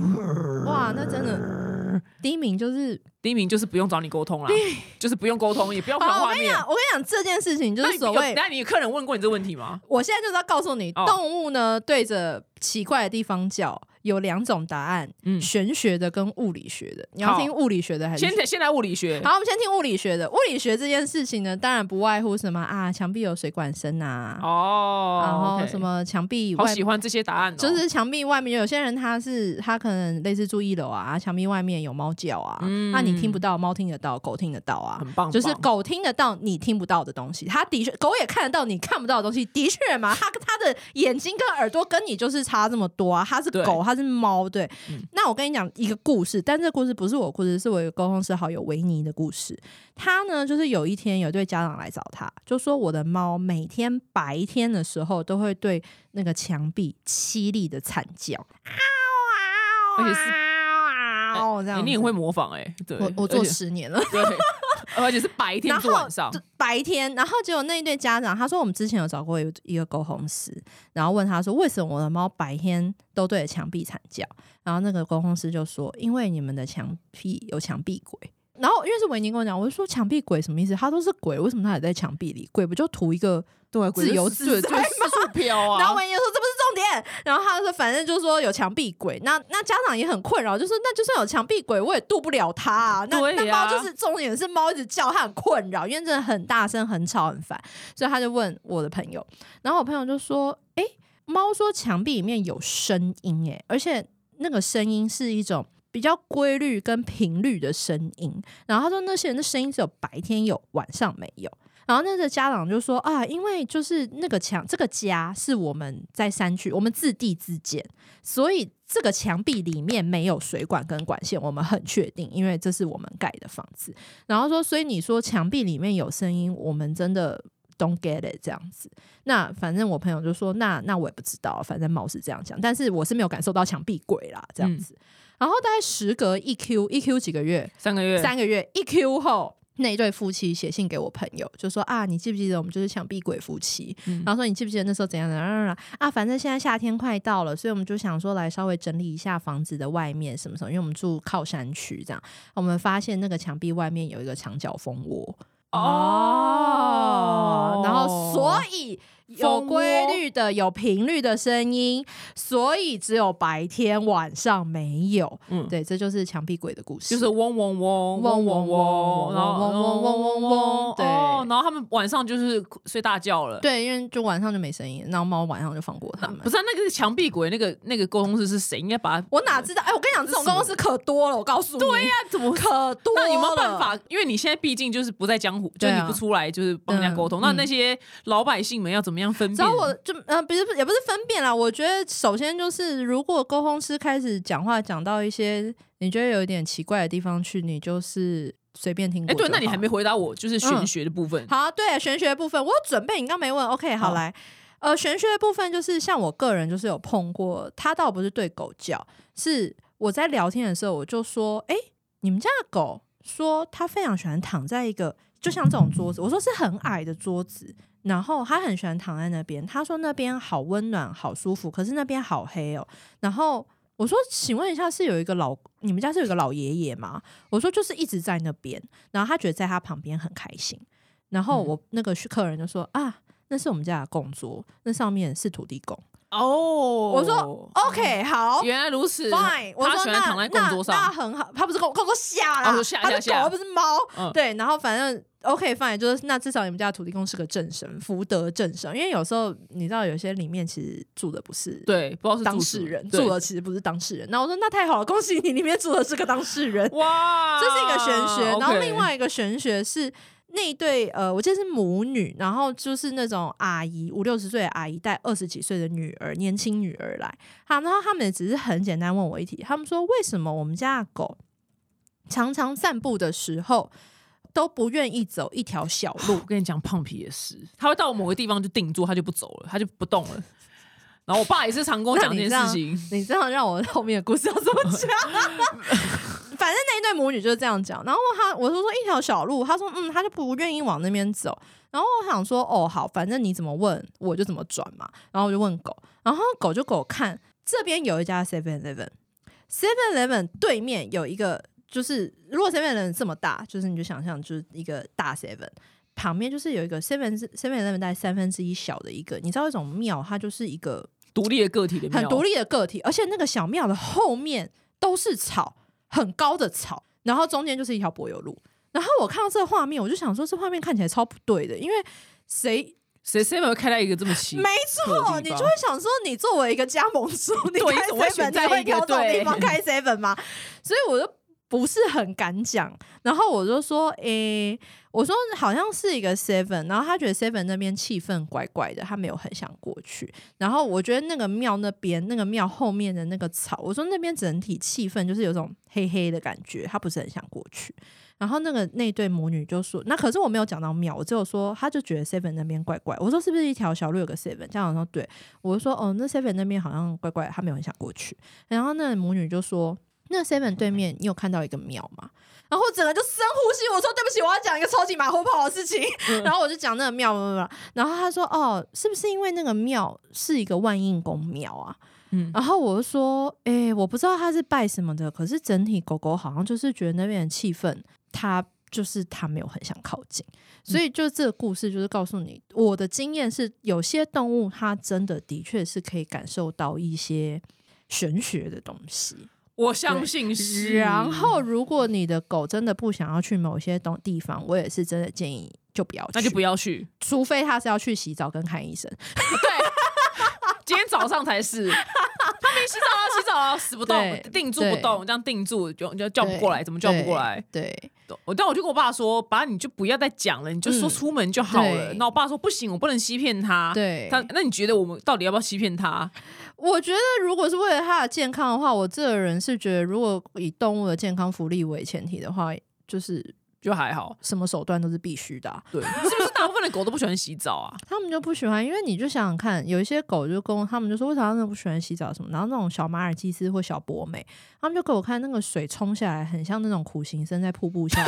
哇，那真的第一名就是。第一名就是不用找你沟通啦，*laughs* 就是不用沟通，也不用看画面跟你讲，。我跟你讲这件事情就是所谓有等下你有客人问过你这个问题吗？我现在就是要告诉你，哦动物呢对着奇怪的地方叫，有两种答案，嗯。玄学的跟物理学的。你要听物理学的还是？先？先来物理学，好，我们先听物理学的。物理学这件事情呢，当然不外乎什么啊，墙壁有水管声啊，哦，然后什么墙壁外好喜欢这些答案哦，就是墙壁外面有些人他是他可能类似住一楼啊，墙壁外面有猫叫啊，嗯。那、你听不到，猫听得到，狗听得到啊，很棒，就是狗听得到你听不到的东西，它的确狗也看得到你看不到的东西，的确嘛，它它的眼睛跟耳朵跟你就是差这么多啊，它是狗，它是猫，对。嗯那我跟你讲一个故事，但这个故事不是我故事，是我一个沟通师好友维尼的故事。他呢，就是有一天有一对家长来找他，就说我的猫每天白天的时候都会对那个墙壁凄厉的惨叫，而且是嗷这样。欸你很会模仿哎，对，我我做十年了。对，而且是白天然晚上，白天，然后结果那一对家长他说，我们之前有找过一一个沟通师，然后问他说，为什么我的猫白天都对着墙壁惨叫？然后那个沟通师就说，因为你们的墙壁有墙壁鬼。然后因为是维尼跟我讲，我就说墙壁鬼什么意思？他都是鬼，为什么他也在墙壁里？鬼不就图一个？对，自由自在就是四处飘啊。然后维尼就说这不是重点。然后他就说反正就是说有墙壁鬼。那那家长也很困扰，就是那就算有墙壁鬼，我也渡不了他啊。那、那对呀猫就是重点是猫一直叫，它很困扰，因为真的很大声、很吵、很烦。所以他就问我的朋友，然后我朋友就说：“诶，猫说墙壁里面有声音，诶，而且那个声音是一种比较规律跟频率的声音。然后他说那些人的声音只有白天有，晚上没有。然后那个家长就说啊，因为就是那个墙，这个家是我们在山区，我们自地自建，所以这个墙壁里面没有水管跟管线，我们很确定，因为这是我们盖的房子。然后说，所以你说墙壁里面有声音，我们真的 don't get it 这样子。那反正我朋友就说，那那我也不知道，反正貌似这样讲，但是我是没有感受到墙壁鬼啦这样子。然后大概时隔一 Q 一 Q 几个月，三个月，三个月一 Q 后。那一对夫妻写信给我朋友，就说啊，你记不记得我们就是墙壁鬼夫妻？然后说你记不记得那时候怎样怎样啊？反正现在夏天快到了，所以我们就想说来稍微整理一下房子的外面什么什么，因为我们住靠山区，这样我们发现那个墙壁外面有一个墙角蜂窝哦，然后所以。有规律的、有频率的声音，所以只有白天晚上没有。嗯，对，这就是墙壁鬼的故事，就是嗡嗡嗡嗡嗡嗡，然后嗡嗡嗡嗡嗡，对，然后他们晚上就是睡大觉了。对，因为就晚上就没声音，然后猫晚上就放过他们。不是那个墙壁鬼，那个那个沟通师是谁？应该把我哪知道？哎，我跟你讲，这种沟通师可多了，我告诉你。对呀，怎么可多？那有没有办法？因为你现在毕竟就是不在江湖，就你不出来就是帮人家沟通，那那些老百姓们要怎么样分辨？就呃，不是也不是分辨啦。我觉得首先就是，如果沟通师开始讲话，讲到一些你觉得有一点奇怪的地方去，你就是随便听。哎，对，那你还没回答我，就是玄学的部分。好，对，玄学的部分，我有准备，你刚没问。OK，好来，呃，玄学的部分就是像我个人就是有碰过，他倒不是对狗叫，是我在聊天的时候，我就说，哎，你们家的狗说它非常喜欢躺在一个就像这种桌子，我说是很矮的桌子。然后他很喜欢躺在那边，他说那边好温暖、好舒服，可是那边好黑哦。然后我说，请问一下，是有一个老你们家是有个老爷爷吗？我说就是一直在那边，然后他觉得在他旁边很开心。然后我那个客人就说啊，那是我们家的供桌，那上面是土地公。哦，我说 OK 好，原来如此，Fine。我说那那那很好，他不是供供桌下啦，他是狗，而不是猫。对，然后反正 OK Fine，就是那至少你们家土地公是个正神，福德正神。因为有时候你知道，有些里面其实住的不是对，不知道是当事人住的，其实不是当事人。那我说那太好了，恭喜你，里面住的是个当事人。哇，这是一个玄学。然后另外一个玄学是。那一对呃，我记得是母女，然后就是那种阿姨五六十岁的阿姨带二十几岁的女儿，年轻女儿来，好，然后他们也只是很简单问我一题，他们说为什么我们家的狗常常散步的时候都不愿意走一条小路？我跟你讲，胖皮也是，他会到某个地方就定住，他就不走了，他就不动了。然后我爸也是常跟我讲这件事情，你这样让我后面的故事要怎么讲？*laughs* 反正那一对母女就是这样讲。然后他，我就说一条小路，他说嗯，他就不愿意往那边走。然后我想说哦好，反正你怎么问我就怎么转嘛。然后我就问狗，然后狗就给我看这边有一家 Seven Eleven，Seven Eleven 对面有一个，就是如果 Seven Eleven 这么大，就是你就想象就是一个大 Seven。旁边就是有一个 seven seven eleven 大概三分之一小的一个，你知道一种庙，它就是一个独立的个体的很独立的个体，而且那个小庙的后面都是草，很高的草，然后中间就是一条柏油路。然后我看到这个画面，我就想说，这画面看起来超不对的，因为谁谁 seven 会开在一个这么奇？没错，你就会想说，你作为一个加盟主，你开 seven 你会挑这种地方开 seven 吗？所以我就不是很敢讲。然后我就说，诶。我说好像是一个 seven，然后他觉得 seven 那边气氛怪怪的，他没有很想过去。然后我觉得那个庙那边，那个庙后面的那个草，我说那边整体气氛就是有种黑黑的感觉，他不是很想过去。然后那个那对母女就说，那可是我没有讲到庙，我只有说他就觉得 seven 那边怪怪。我说是不是一条小路有个 seven？这样说对，我就说哦，那 seven 那边好像怪怪，他没有很想过去。然后那母女就说，那 seven 对面你有看到一个庙吗？然后整个就深呼吸，我说对不起，我要讲一个超级马后炮的事情。*laughs* 然后我就讲那个庙，然后他说哦，是不是因为那个庙是一个万应宫庙啊？嗯，然后我就说，哎，我不知道他是拜什么的，可是整体狗狗好像就是觉得那边的气氛，他就是他没有很想靠近。所以就这个故事就是告诉你，我的经验是，有些动物它真的的确是可以感受到一些玄学的东西。我相信是。然后，如果你的狗真的不想要去某些东地方，我也是真的建议就不要去，那就不要去，除非他是要去洗澡跟看医生。*laughs* 对，今天早上才是。*laughs* 他没洗澡啊，洗澡啊，死不动，定住不动，这样定住就就叫不过来，怎么叫不过来？对，*laughs* 我但我就跟我爸说，爸你就不要再讲了，你就说嗯出门就好了。对那我爸说不行，我不能欺骗他。对他那你觉得我们到底要不要欺骗他？我觉得如果是为了它的健康的话，我这个人是觉得，如果以动物的健康福利为前提的话，就是就还好，什么手段都是必须的啊、对，是不是大部分的狗都不喜欢洗澡啊？他们就不喜欢，因为你就想想看，有一些狗就跟他们就说为啥他们不喜欢洗澡什么，然后那种小马尔济斯或小博美，他们就给我看那个水冲下来，很像那种苦行僧 *laughs* 在瀑布下，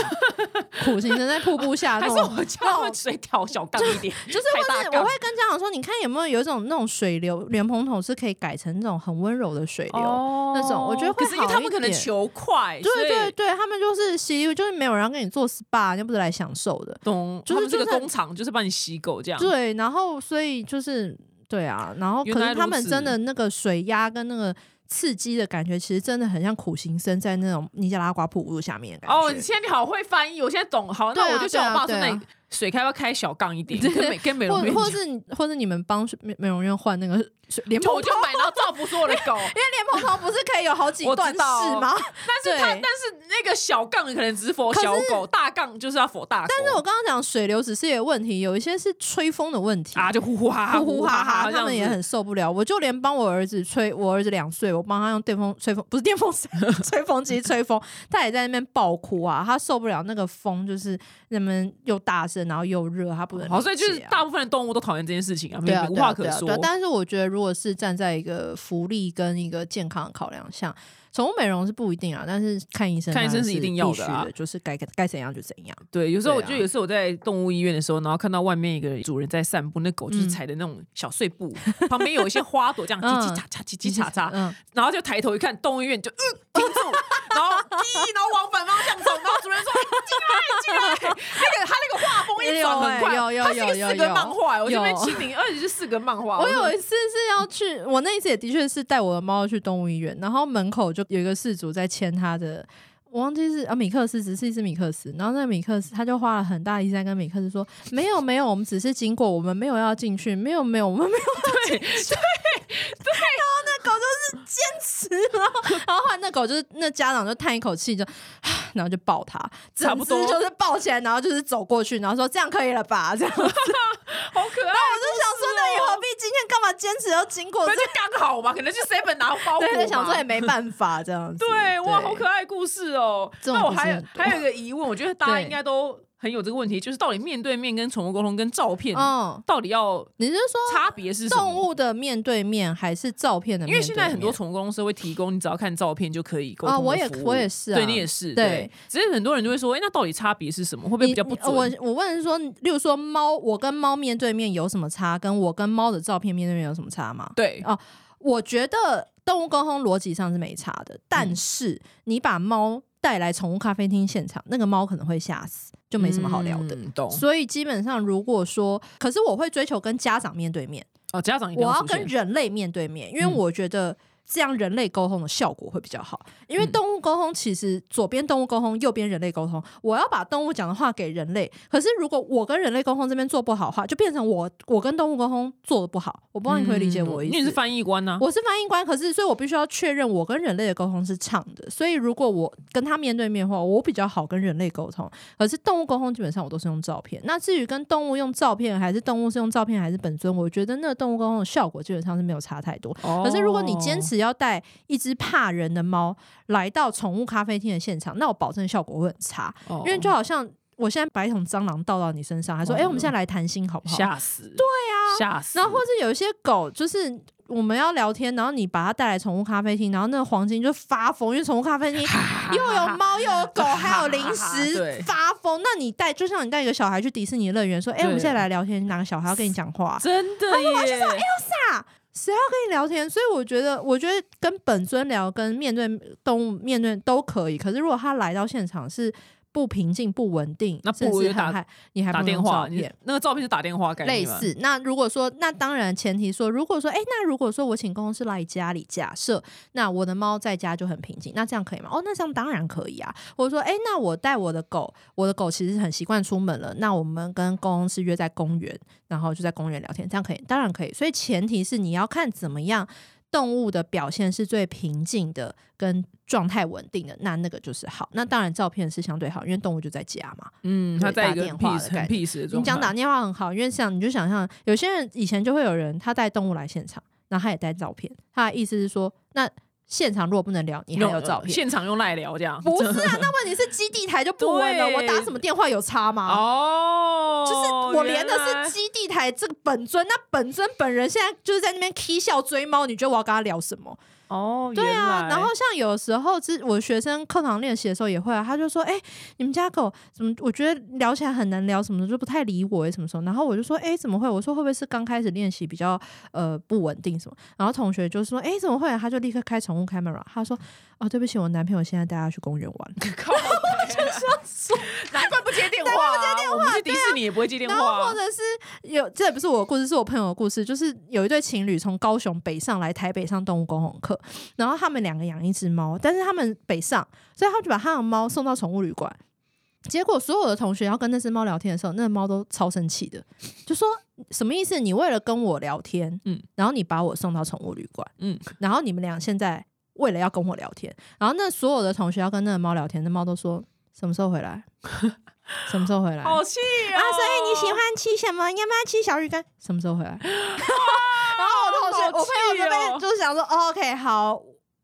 苦行僧在瀑布下还那种。是我叫水调小杠一点？*laughs* 就是或是我会跟家长说，你看有没有有一种那种水流莲蓬头是可以改成那种很温柔的水流，哦那种我觉得会可是因为他们可能求快，对对对，他们就是洗，就是没有人要跟你做 SPA，又不是来享受的。懂，就是这个工厂就是帮你洗狗这样。对，然后所以就是对啊，然后可能他们真的那个水压跟那个刺激的感觉，其实真的很像苦行僧在那种尼加拉瓜瀑布下面的感觉。哦，你现在你好会翻译，我现在懂。好，那我就叫我爸说，那你水开要开小杠一点，对跟美跟美容或院讲。或是或是你们帮美美容院换那个水莲就蓬就买到造福所有的狗，*laughs* 因为莲蓬头不是可以有好几段式吗？*laughs* 但是它但是那个小杠可能只是佛小狗，大杠就是要佛大狗。但是我刚刚讲水流只是有问题，有一些是吹风的问题啊，就呼呼哈哈，呼呼哈哈，他们也很受不了。我就连帮我儿子吹，我儿子两岁，我帮他用电风吹风，不是电风扇，*laughs* 吹风机吹风，他也在那边爆哭啊，他受不了那个风，就是人们又大声，然后又热，他不能好，所以就是大部分的动物都讨厌这件事情啊，没无话可说。但是我觉得，如果是站在一个福利跟一个健康考量下，宠物美容是不一定啊，但是看医生看医生是一定要的啊的，就是该该怎样就怎样。对，有时候我就有时候我在动物医院的时候，然后看到外面一个主人在散步，那狗就是嗯踩的那种小碎步，旁边有一些花朵这样叽叽喳喳、叽叽喳喳，嗯，然后就抬头一看，动物医院就嗯停住，然后滴，然后往反方向走，然后主人说进来进来，那个他那个画风一转很快，有欸有有有有有漫画，我这边有清零，而且是四格漫画。说我有一次是要去，我那一次也的确是带我的猫去动物医院，然后门口就有一个事主在牵他的，我忘记是啊米克斯，只是一只米克斯，然后那个米克斯他就花了很大力气在跟米克斯说，没有 *laughs* 没有，我们只是经过，我们没有要进去，没有没有，我们没有要进去，对 *laughs* 对，然后那狗就是坚持，然后然后后来那狗就是那家长就叹一口气就，然后就抱他，差不多就是抱起来，然后就是走过去，然后说这样可以了吧，这样子。*laughs* 好可爱，我就想说，那你何必今天干嘛坚持要经过这那就刚好嘛，可能去 seven 拿包裹对，嘛。想说也没办法这样子。对，哇，好可爱故事哦。那我还有还有一个疑问，我觉得大家应该都很有这个问题，就是到底面对面跟宠物沟通跟照片嗯，到底要你是说差别是什么？动物的面对面还是照片的面对面？因为现在很多宠物公司会提供，你只要看照片就可以沟通啊，的我也我也是啊，对你也是对对。只是很多人就会说，哎，那到底差别是什么？会不会比较不准我？我问是说，例如说猫，我跟猫面对面有什么差？跟我跟猫的照片面对面有什么差吗？对，我觉得动物沟通逻辑上是没差的，但是你把猫带来宠物咖啡厅现场，那个猫可能会吓死，就没什么好聊的。嗯懂所以基本上，如果说，可是我会追求跟家长面对面，哦，家长一定我要。跟人类面对面，因为嗯我觉得这样人类沟通的效果会比较好。因为嗯动物沟通其实左边动物沟通，右边人类沟通，我要把动物讲的话给人类。可是如果我跟人类沟通这边做不好的话，就变成我我跟动物沟通做的不好。我不知道你可以理解我的意思。嗯你也是翻译官呢？我是翻译官，可是所以我必须要确认我跟人类的沟通是畅的。所以如果我跟他面对面的话，我比较好跟人类沟通。可是动物沟通基本上我都是用照片。那至于跟动物用照片，还是动物是用照片还是本尊，我觉得那个动物沟通的效果基本上是没有差太多。可可是如果你坚持要带一只怕人的猫来到宠物咖啡厅的现场，那我保证效果会很差，哦，因为就好像。我现在把一桶蟑螂倒到你身上，还说：“哦哎、我们现在来谈心好不好？”吓死，对啊，吓死。然后或者有一些狗，就是我们要聊天，然后你把它带来宠物咖啡厅，然后那个黄金就发疯，因为宠物咖啡厅 *laughs* 又有猫又有狗，还有零食，发疯。那你带，就像你带一个小孩去迪士尼乐园，说：“哎、我们现在来聊天，哪个小孩要跟你讲话？”真的耶，谁要跟你聊天？所以我觉得，我觉得跟本尊聊，跟面对动物面对都可以。可是如果他来到现场是不平静、不稳定，那不你还不电话，你。那个照片是打电话概念，类似，那如果说，那当然前提说，如果说，哎、那如果说我请公司来家里，假设那我的猫在家就很平静，那这样可以吗？哦，那这样当然可以啊。或者说，哎、那我带我的狗，我的狗其实很习惯出门了，那我们跟公司约在公园，然后就在公园聊天，这样可以，当然可以。所以前提是你要看怎么样动物的表现是最平静的，跟状态稳定的，那那个就是好。那当然照片是相对好，因为动物就在家嘛。嗯，他在一个很电话的 peace 概很 peace 的状态。你讲打电话很好，因为像你就想象，有些人以前就会有人他带动物来现场，然后他也带照片，他的意思是说，那现场如果不能聊，你还用有照片。现场用赖聊这样？不是啊，*laughs* 那问题是基地台就不稳了。我打什么电话有差吗？哦，就是我连的是基地台这个本尊，那本尊本人现在就是在那边 k 笑追猫，你觉得我要跟他聊什么？哦，对啊，然后像有时候之我学生课堂练习的时候也会啊，他就说：“哎、你们家狗怎么？我觉得聊起来很难聊，什么的就不太理我，什么时候？”然后我就说：“哎、怎么会？”我说：“会不会是刚开始练习比较呃不稳定什么？”然后同学就说：“哎、怎么会、啊？”他就立刻开宠物 camera，他说：“哦，对不起，我男朋友现在带他去公园玩。” *laughs* 靠，难怪不接电话，不接电话，我们去迪士尼也不会接电话然后或。者是有，这也不是我的故事，是我朋友的故事。就是有一对情侣从高雄北上来台北上动物沟通课，然后他们两个养一只猫，但是他们北上，所以他就把他的猫送到宠物旅馆。结果所有的同学要跟那只猫聊天的时候，那个猫都超生气的，就说什么意思？你为了跟我聊天，嗯嗯，然后你把我送到宠物旅馆，嗯，然后你们俩现在为了要跟我聊天，然后那所有的同学要跟那个猫聊天，那猫都说什么时候回来？*laughs* 什么时候回来？好气啊，哦！所以你喜欢吃什么？要不要吃小鱼干？什么时候回来？*laughs* *laughs* 然后我同学，好我朋友这边就是想说、哦、，OK，好，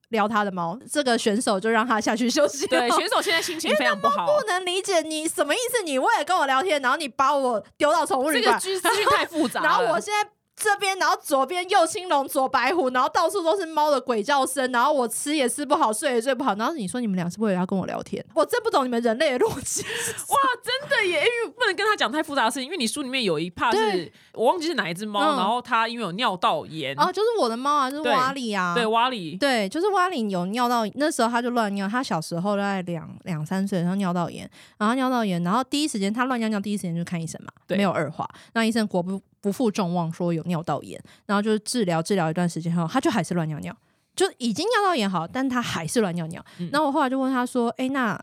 撩他的猫，这个选手就让他下去休息。对选手现在心情非常不好，不能理解你什么意思？你为了跟我聊天，然后你把我丢到宠物旅馆，这个资资讯太复杂。然后我现在。这边，然后左边右青龙，左白虎，然后到处都是猫的鬼叫声，然后我吃也吃不好，睡也睡不好，然后你说你们俩是为了要跟我聊天，我真不懂你们人类的逻辑。*laughs* 哇，真的耶！因为不能跟他讲太复杂的事情，因为你书里面有一 part 是我忘记是哪一只猫，嗯然后它因为有尿道炎，哦，就是我的猫啊，就是对瓦里啊，对瓦里，对，就是蛙里有尿道，那时候它就乱尿。它小时候大概两两三岁，然后尿道炎，然后尿道炎，然后第一时间它乱尿尿，第一时间就看医生嘛，对没有二话。那医生果不不负众望，说有尿道炎，然后就是治疗治疗一段时间后，他就还是乱尿尿，就已经尿道炎好，但他还是乱尿尿。嗯然后我后来就问他说：“哎、那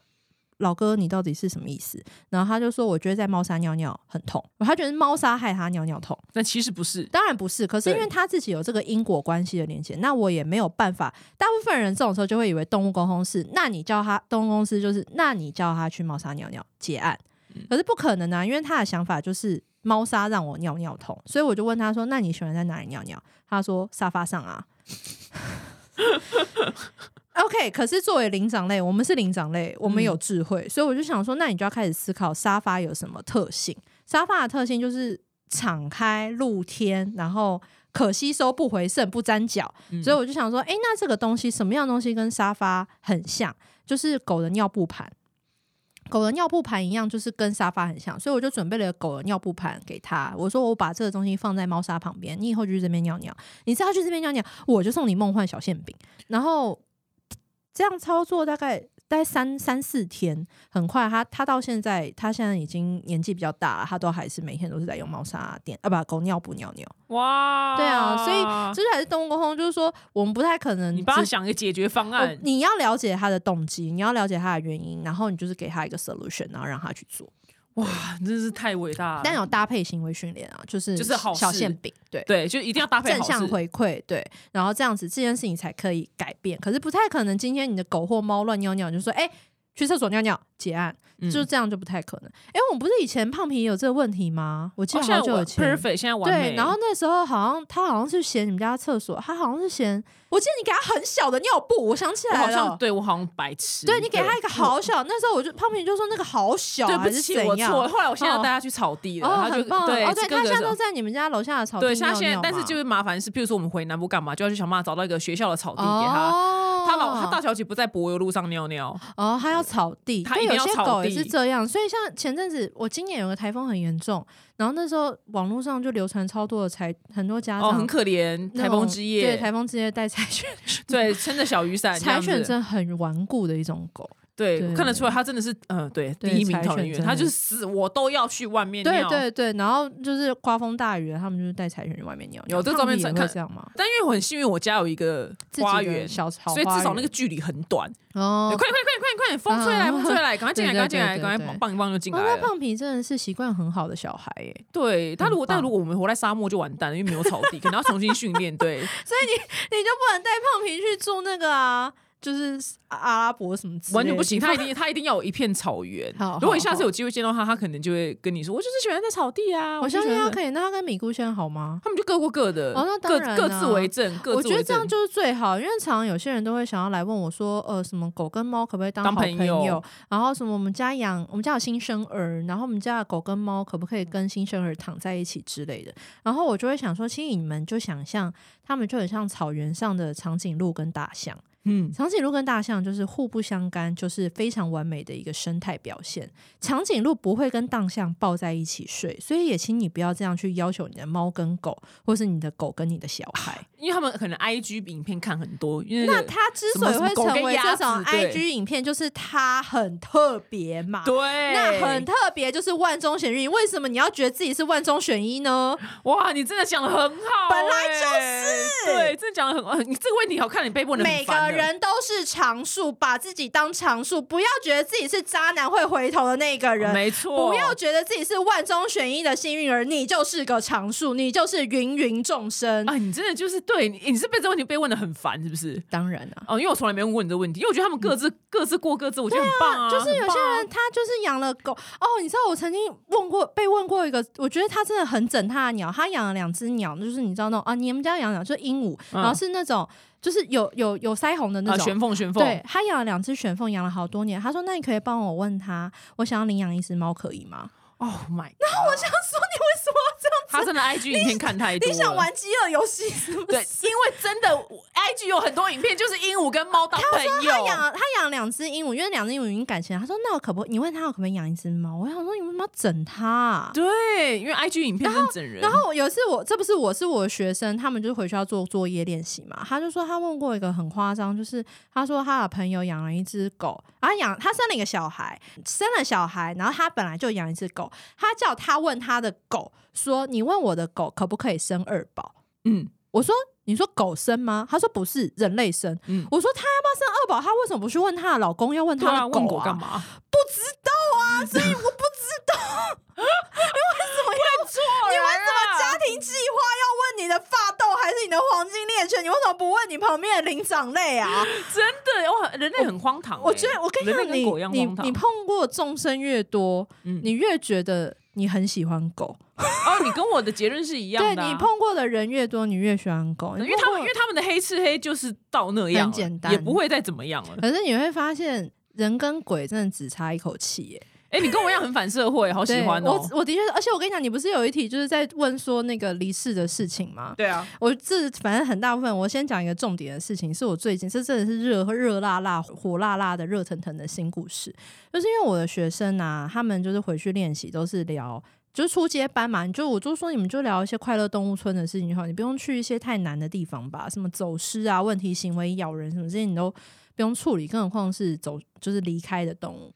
老哥你到底是什么意思？”然后他就说：“我觉得在猫砂尿尿很痛，他觉得猫砂害他尿尿痛。”但其实不是。当然不是，可是因为他自己有这个因果关系的连接，那我也没有办法。大部分人这种时候就会以为动物沟通是，那你叫他动物公司就是，那你叫他去猫砂尿尿结案，嗯可是不可能啊，因为他的想法就是猫砂让我尿尿痛，所以我就问他说：“那你喜欢在哪里尿尿？”他说：“沙发上啊。*laughs* ”OK，可是作为灵长类，我们是灵长类，我们有智慧，所以我就想说，那你就要开始思考沙发有什么特性。沙发的特性就是敞开、露天，然后可吸收、不回渗、不沾脚。嗯所以我就想说，诶，那这个东西什么样的东西跟沙发很像？就是狗的尿布盘。狗的尿布盘一样，就是跟沙发很像，所以我就准备了狗的尿布盘给他。我说我把这个东西放在猫砂旁边，你以后就去这边尿尿。你只要去这边尿尿，我就送你梦幻小馅饼。然后这样操作大概大概三三四天，很快他他到现在他现在已经年纪比较大了，他都还是每天都是在用猫砂垫啊，不狗尿布尿尿。哇，对啊，所以就是还是动物沟通，就是说我们不太可能你帮他想一个解决方我案。你要了解他的动机，你要了解他的原因，然后你就是给他一个 solution，然后让他去做。哇，真是太伟大了。但有搭配行为训练啊，就是就是好小馅饼，对。对，就一定要搭配正向回馈，对，然后这样子这件事情才可以改变。可是不太可能，今天你的狗或猫乱尿尿，你就说，哎、去厕所尿尿结案，嗯就这样就不太可能。哎、我们不是以前胖皮也有这个问题吗？我记好久以前。perfect，现在完美。对，然后那时候好像他好像是嫌你们家厕所，他好像是嫌，我记得你给他很小的尿布，我想起我来了，好像对我好像白痴。对你给他一个好小，那时候我就胖平就说那个好小、啊，对不起，我怎样？错。后来我现在哦带他去草地了，哦，他就哦，对哥哥他现在都在你们家楼下的草地对，尿像现在尿，嘛但是就是麻烦是，比如说我们回南部干嘛，就要去想办法找到一个学校的草地给他。哦他老他大小姐不在柏油路上尿尿，哦，他要草地，对，他有些狗也是地这样。所以像前阵子我今年有个台风很严重，然后那时候网络上就流传超多的柴，很多家哦，长很可怜，台风之夜，对台风之夜带 *laughs* 柴犬去，对，撑着小雨伞柴犬真的很顽固的一种狗。对，对看得出来他真的是，嗯、对，第一名柴讨人缘，犬真的他就是死我都要去外面对尿。对对，然后就是刮风大雨了，他们就是带柴犬去外面尿尿。有这照片胖皮也看这样吗？但因为我很幸运，我家有一个花园，小草所以至少那个距离很短。哦对，快点快点快点快点，风吹来嗯风吹 *laughs* 来，赶快进来对对赶快进来，对对赶快对棒一棒就进来了。胖皮真的是习惯很好的小孩耶，对他如果但如果我们活在沙漠就完蛋了，因为没有草地，可能要重新训练。对，*laughs* 所以你你就不能带胖皮去住那个啊，就是阿拉伯什么之类的完全不行，他一定他一定要有一片草原好。如果你下次有机会见到他，他可能就会跟你说，我就是喜欢在草地啊。我相信他可以。那他跟米姑现在好吗？他们就各过各的，哦那当各然啊各自为政，各我自为政。觉得这样就是最好，因为常常有些人都会想要来问我说，呃，什么狗跟猫可不可以当当好朋友友？然后什么我们家养，我们家有新生儿，然后我们家的狗跟猫可不可以跟新生儿躺在一起之类的？然后我就会想说，其实你们就想象，他们就很像草原上的长颈鹿跟大象。嗯，长颈鹿跟大象就是互不相干，就是非常完美的一个生态表现。长颈鹿不会跟大象抱在一起睡，所以也请你不要这样去要求你的猫跟狗，或是你的狗跟你的小孩。因为他们可能 I G 影片看很多，因为那它之所以会成为这种 IG 影片，就是它很特别嘛。对，那很特别，就是万中选一。为什么你要觉得自己是万中选一呢？哇，你真的讲的很好、本来就是，对，真的讲的很，很你这个问题好看，你被问的每个人都是常数，把自己当常数，不要觉得自己是渣男会回头的那个人。没错，不要觉得自己是万中选一的幸运儿，你就是个常数，你就是芸芸众生。啊，你真的就是对你，你是被这个问题被问的很烦，是不是？当然啊，哦，因为我从来没问过你这个问题，因为我觉得他们各自、各自过各自，我觉得很棒啊。就是有些人他就是养了狗哦，你知道我曾经问过被问过一个，我觉得他真的很整他的鸟，他养了两只鸟，就是你知道那种啊，你们家养鸟就是鹦鹉，嗯然后是那种就是有有有腮红的那啊，种。玄凤玄凤，对他养了两只玄凤，养了好多年。他说：“那你可以帮我问他，我想要领养一只猫，可以吗，Oh my，那我想说，你为什么要这样他真的 IG 影片看太多了，你想玩饥饿游戏是不是？对，因为真的 IG 有很多影片就是鹦鹉跟猫当朋友，他养他养两只鹦鹉，因为两只鹦鹉已经感情了。他说：“那我可不？你问他我可不可以养一只猫？”我想说：“你为什么要整他、啊？”对，因为 IG 影片真的整人，然后有一次我这不是我是我的学生，他们就回去要做作业练习嘛。他就说他问过一个很夸张，就是他说他的朋友养了一只狗，然后养他生了一个小孩，生了小孩，然后他本来就养一只狗，他叫他问他的狗说：“你问我的狗可不可以生二宝嗯？”我说：“你说狗生吗？”他说：“不是，人类生。嗯，我说：“他要不要生二宝？他为什么不去问他的老公，要问他的狗、问狗干？嘛？不知道啊，所以我不知道。*laughs* 你为什么要做你为什么家庭计划要问你的发豆还是你的黄金猎犬？你为什么不问你旁边的灵长类啊？真的哇，人类很荒唐欸、我觉得我跟你你你。你碰过众生越多，嗯你越觉得你很喜欢狗。哦，你跟我的结论是一样的啊、*laughs* 对你碰过的人越多，你越喜欢狗，因为他们因为他们的黑吃黑就是到那样，很简单也不会再怎么样了。可是你会发现。人跟鬼真的只差一口气耶！哎、你跟我一样很反社会，好喜欢哦、我我的确是，而且我跟你讲，你不是有一题就是在问说那个离世的事情吗？对啊，我这反正很大部分，我先讲一个重点的事情，是我最近这真的是热热辣辣、火辣辣的热腾腾的新故事，就是因为我的学生啊，他们就是回去练习都是聊。就是初阶班嘛，你就我就说你们就聊一些快乐动物村的事情就好，你不用去一些太难的地方吧，什么走失啊、问题行为、咬人什么这些你都不用处理，更何况是走就是离开的动物。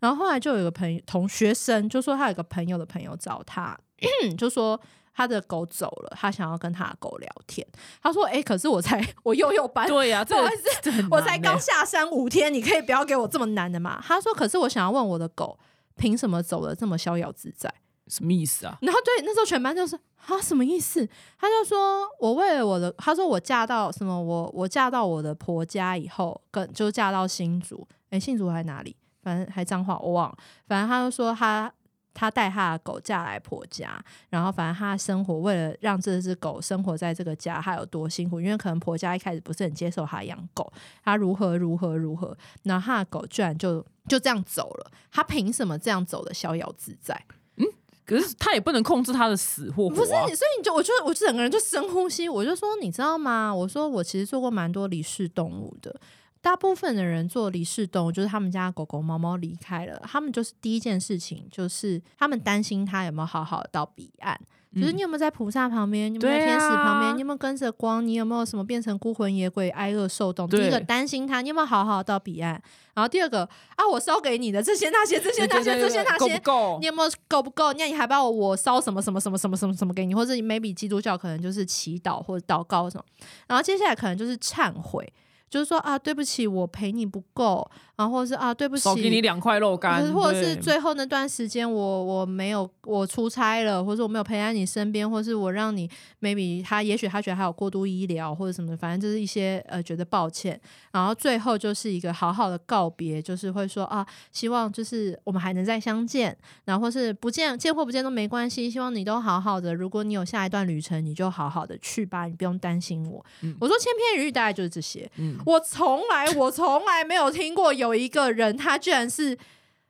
然后后来就有一个朋友同学生就说他有个朋友的朋友找他，*clears throat* 就说他的狗走了，他想要跟他的狗聊天。他说：“哎、可是我才我又有班，对呀、啊，这个不好意思我才刚下山五天，你可以不要给我这么难的嘛？”他说：“可是我想要问我的狗，凭什么走的这么逍遥自在什么意思啊？？”然后对，那时候全班就是啊，什么意思？他就说我为了我的，他说我嫁到什么，我我嫁到我的婆家以后，跟就嫁到新竹，哎、新竹还哪里？反正还脏话我忘了，反正他就说他。他带他的狗嫁来婆家，然后反正他的生活为了让这只狗生活在这个家，他有多辛苦？因为可能婆家一开始不是很接受他养狗，他如何如何如何，然后他的狗居然就就这样走了，他凭什么这样走的逍遥自在？嗯可是他也不能控制他的死或活、啊，不是你，所以你就我就我就整个人就深呼吸，我就说你知道吗？我说我其实做过蛮多离世动物的。大部分的人做离世动物，就是他们家狗狗、猫猫离开了，他们就是第一件事情就是他们担心它有没有好好的到彼岸，就是你有没有在菩萨旁边，你有没有在天使旁边，啊你有没有跟着光，你有没有什么变成孤魂野鬼、挨饿受冻？第一个担心他，你有没有好好到彼岸？然后第二个啊，我烧给你的这些那些这些那些这些那些。够你？有没有够不够？那你还把我我烧什么什么什么什么什么什么给你，或者 maybe 基督教可能就是祈祷或者祷告什么，然后接下来可能就是忏悔，就是说啊对不起，我陪你不够，然后或者是啊对不起，少给你两块肉干，或者是最后那段时间我我没有我出差了，或者我没有陪在你身边，或是我让你 maybe 他也许他觉得还有过度医疗或者什么，反正就是一些呃觉得抱歉，然后最后就是一个好好的告别，就是会说啊，希望就是我们还能再相见，然后或是不见见或不见都没关系，希望你都好好的，如果你有下一段旅程，你就好好的去吧，你不用担心我。嗯我说千篇一律大概就是这些，嗯，我从来我从来没有听过有一个人他居然是。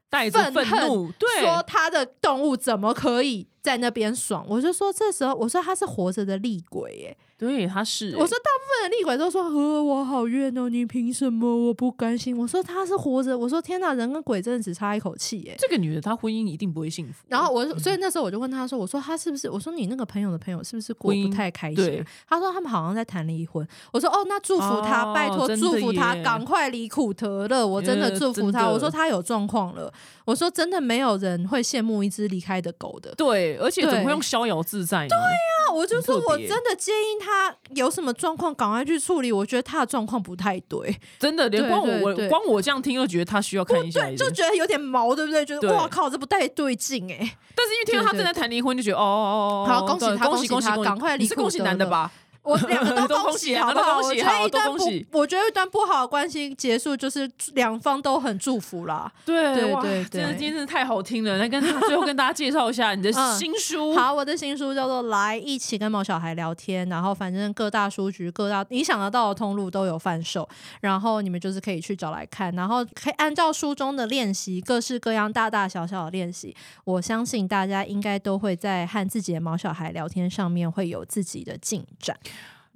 带着愤愤怒，对，说他的动物怎么可以在那边爽？我就说这时候，我说他是活着的厉鬼耶。对，他是欸，我说大部分的厉鬼都说，呃，我好冤哦，你凭什么？我不甘心。我说他是活着，我说天哪，人跟鬼真的只差一口气耶。这个女的，她婚姻一定不会幸福。然后我，所以那时候我就问他说：“我说他是不是？我说你那个朋友的朋友是不是过不太开心对啊？”他说他们好像在谈离婚。我说：“哦，那祝福他，哦拜托祝福他，赶快离苦得乐。我真的呃祝福他。我说他有状况了。我说真的没有人会羡慕一只离开的狗的。对，而且怎么会用逍遥自在呢？对呀，那我就说我真的建议他有什么状况赶快去处理。我觉得他的状况不太对，*laughs* 真的，连光我光我这样听就觉得他需要看一下一就点。觉得有点毛，对不对？觉得哇靠，这不太对劲哎、但是因为听到他正在谈离婚，就觉得哦哦哦，哦好恭喜他恭喜他恭喜！赶快离你是恭喜男的吧？我 *laughs* 两个都都恭喜，啊好不好？我觉得一段不我觉得一段不好的关系结束，就是两方都很祝福啦。对对对真的今天真的太好听了。那跟最后跟大家介绍一下你的 *laughs* 嗯新书。好，我的新书叫做《来一起跟毛小孩聊天》，然后反正各大书局、各大你想得到的通路都有贩售，然后你们就是可以去找来看，然后可以按照书中的练习，各式各样大大小小的练习，我相信大家应该都会在和自己的毛小孩聊天上面会有自己的进展。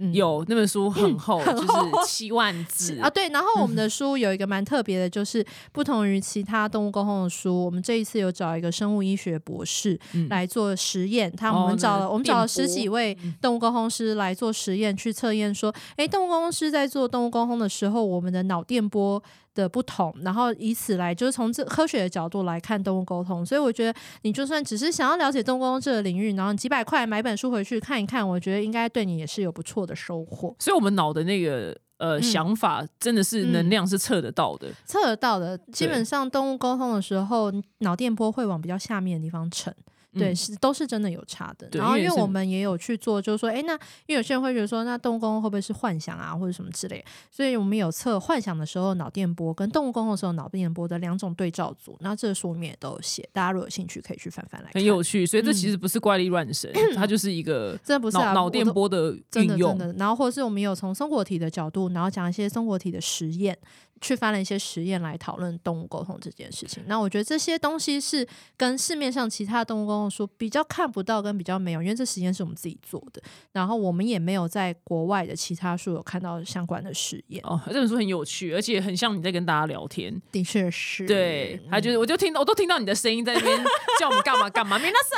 嗯有那本书很厚，很就是厚七万字 *laughs* 啊，对，然后我们的书有一个蛮特别的，就是不同于其他动物沟通的书，我们这一次有找一个生物医学博士嗯来做实验。他哦我们找了、那我们找了十几位嗯动物沟通师来做实验，去测验说，诶，动物沟通师在做动物沟通的时候，我们的脑电波。的不同，然后以此来就是从这科学的角度来看动物沟通，所以我觉得你就算只是想要了解动物沟通这个领域，然后几百块买本书回去看一看，我觉得应该对你也是有不错的收获。所以我们脑的那个呃、嗯想法真的是能量是测得到的。测得到的，基本上动物沟通的时候，脑电波会往比较下面的地方沉。对，嗯是都是真的有差的。然后因因为我们也有去做，就是说，哎，那因为有些人会觉得说，那动物会不会是幻想啊，或者什么之类？所以我们有测幻想的时候脑电波跟动物沟通的时候脑电波的两种对照组。那这个书里面也都有写，大家如果有兴趣可以去翻翻来看。很有趣，所以这嗯其实不是怪力乱神，它就是一个真的不是啊，脑脑电波的真的运用真。的，然后或者是我们有从松果体的角度，然后讲一些松果体的实验，去翻了一些实验来讨论动物沟通这件事情。那我觉得这些东西是跟市面上其他动物沟通书比较看不到，跟比较没有，因为这实验是我们自己做的，然后我们也没有在国外的其他书有看到相关的实验。哦，这本书很有趣，而且很像你在跟大家聊天。的确是，对，他嗯就是我就听我都听到你的声音在那边 *laughs* 叫我们干嘛干嘛，米娜莎，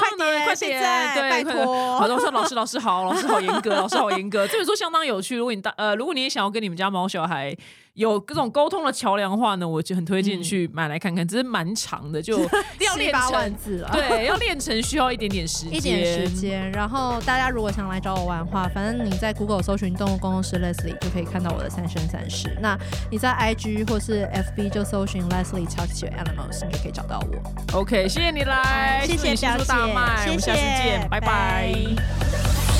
快点快点，拜托好的，我说老师老师好，老师好严格，老师好严格。这本书相当有趣，如果你大呃，如果你也想要跟你们家猫小孩有各种沟通的桥梁的话呢，我就很推荐去买来看看，只是蛮长的，就 *laughs* 要练八万成。字了。对，要练成需要一点点时间，一点时间，然后大家如果想来找我玩的话，反正你在 Google 搜寻动物工作室 Leslie 就可以看到我的三生三世。那你在 IG 或是 FB 就搜寻 Leslie Talk to Animals，你就可以找到我。OK，谢谢你来，谢谢祝你新书表姐大卖，我们下次见，拜拜拜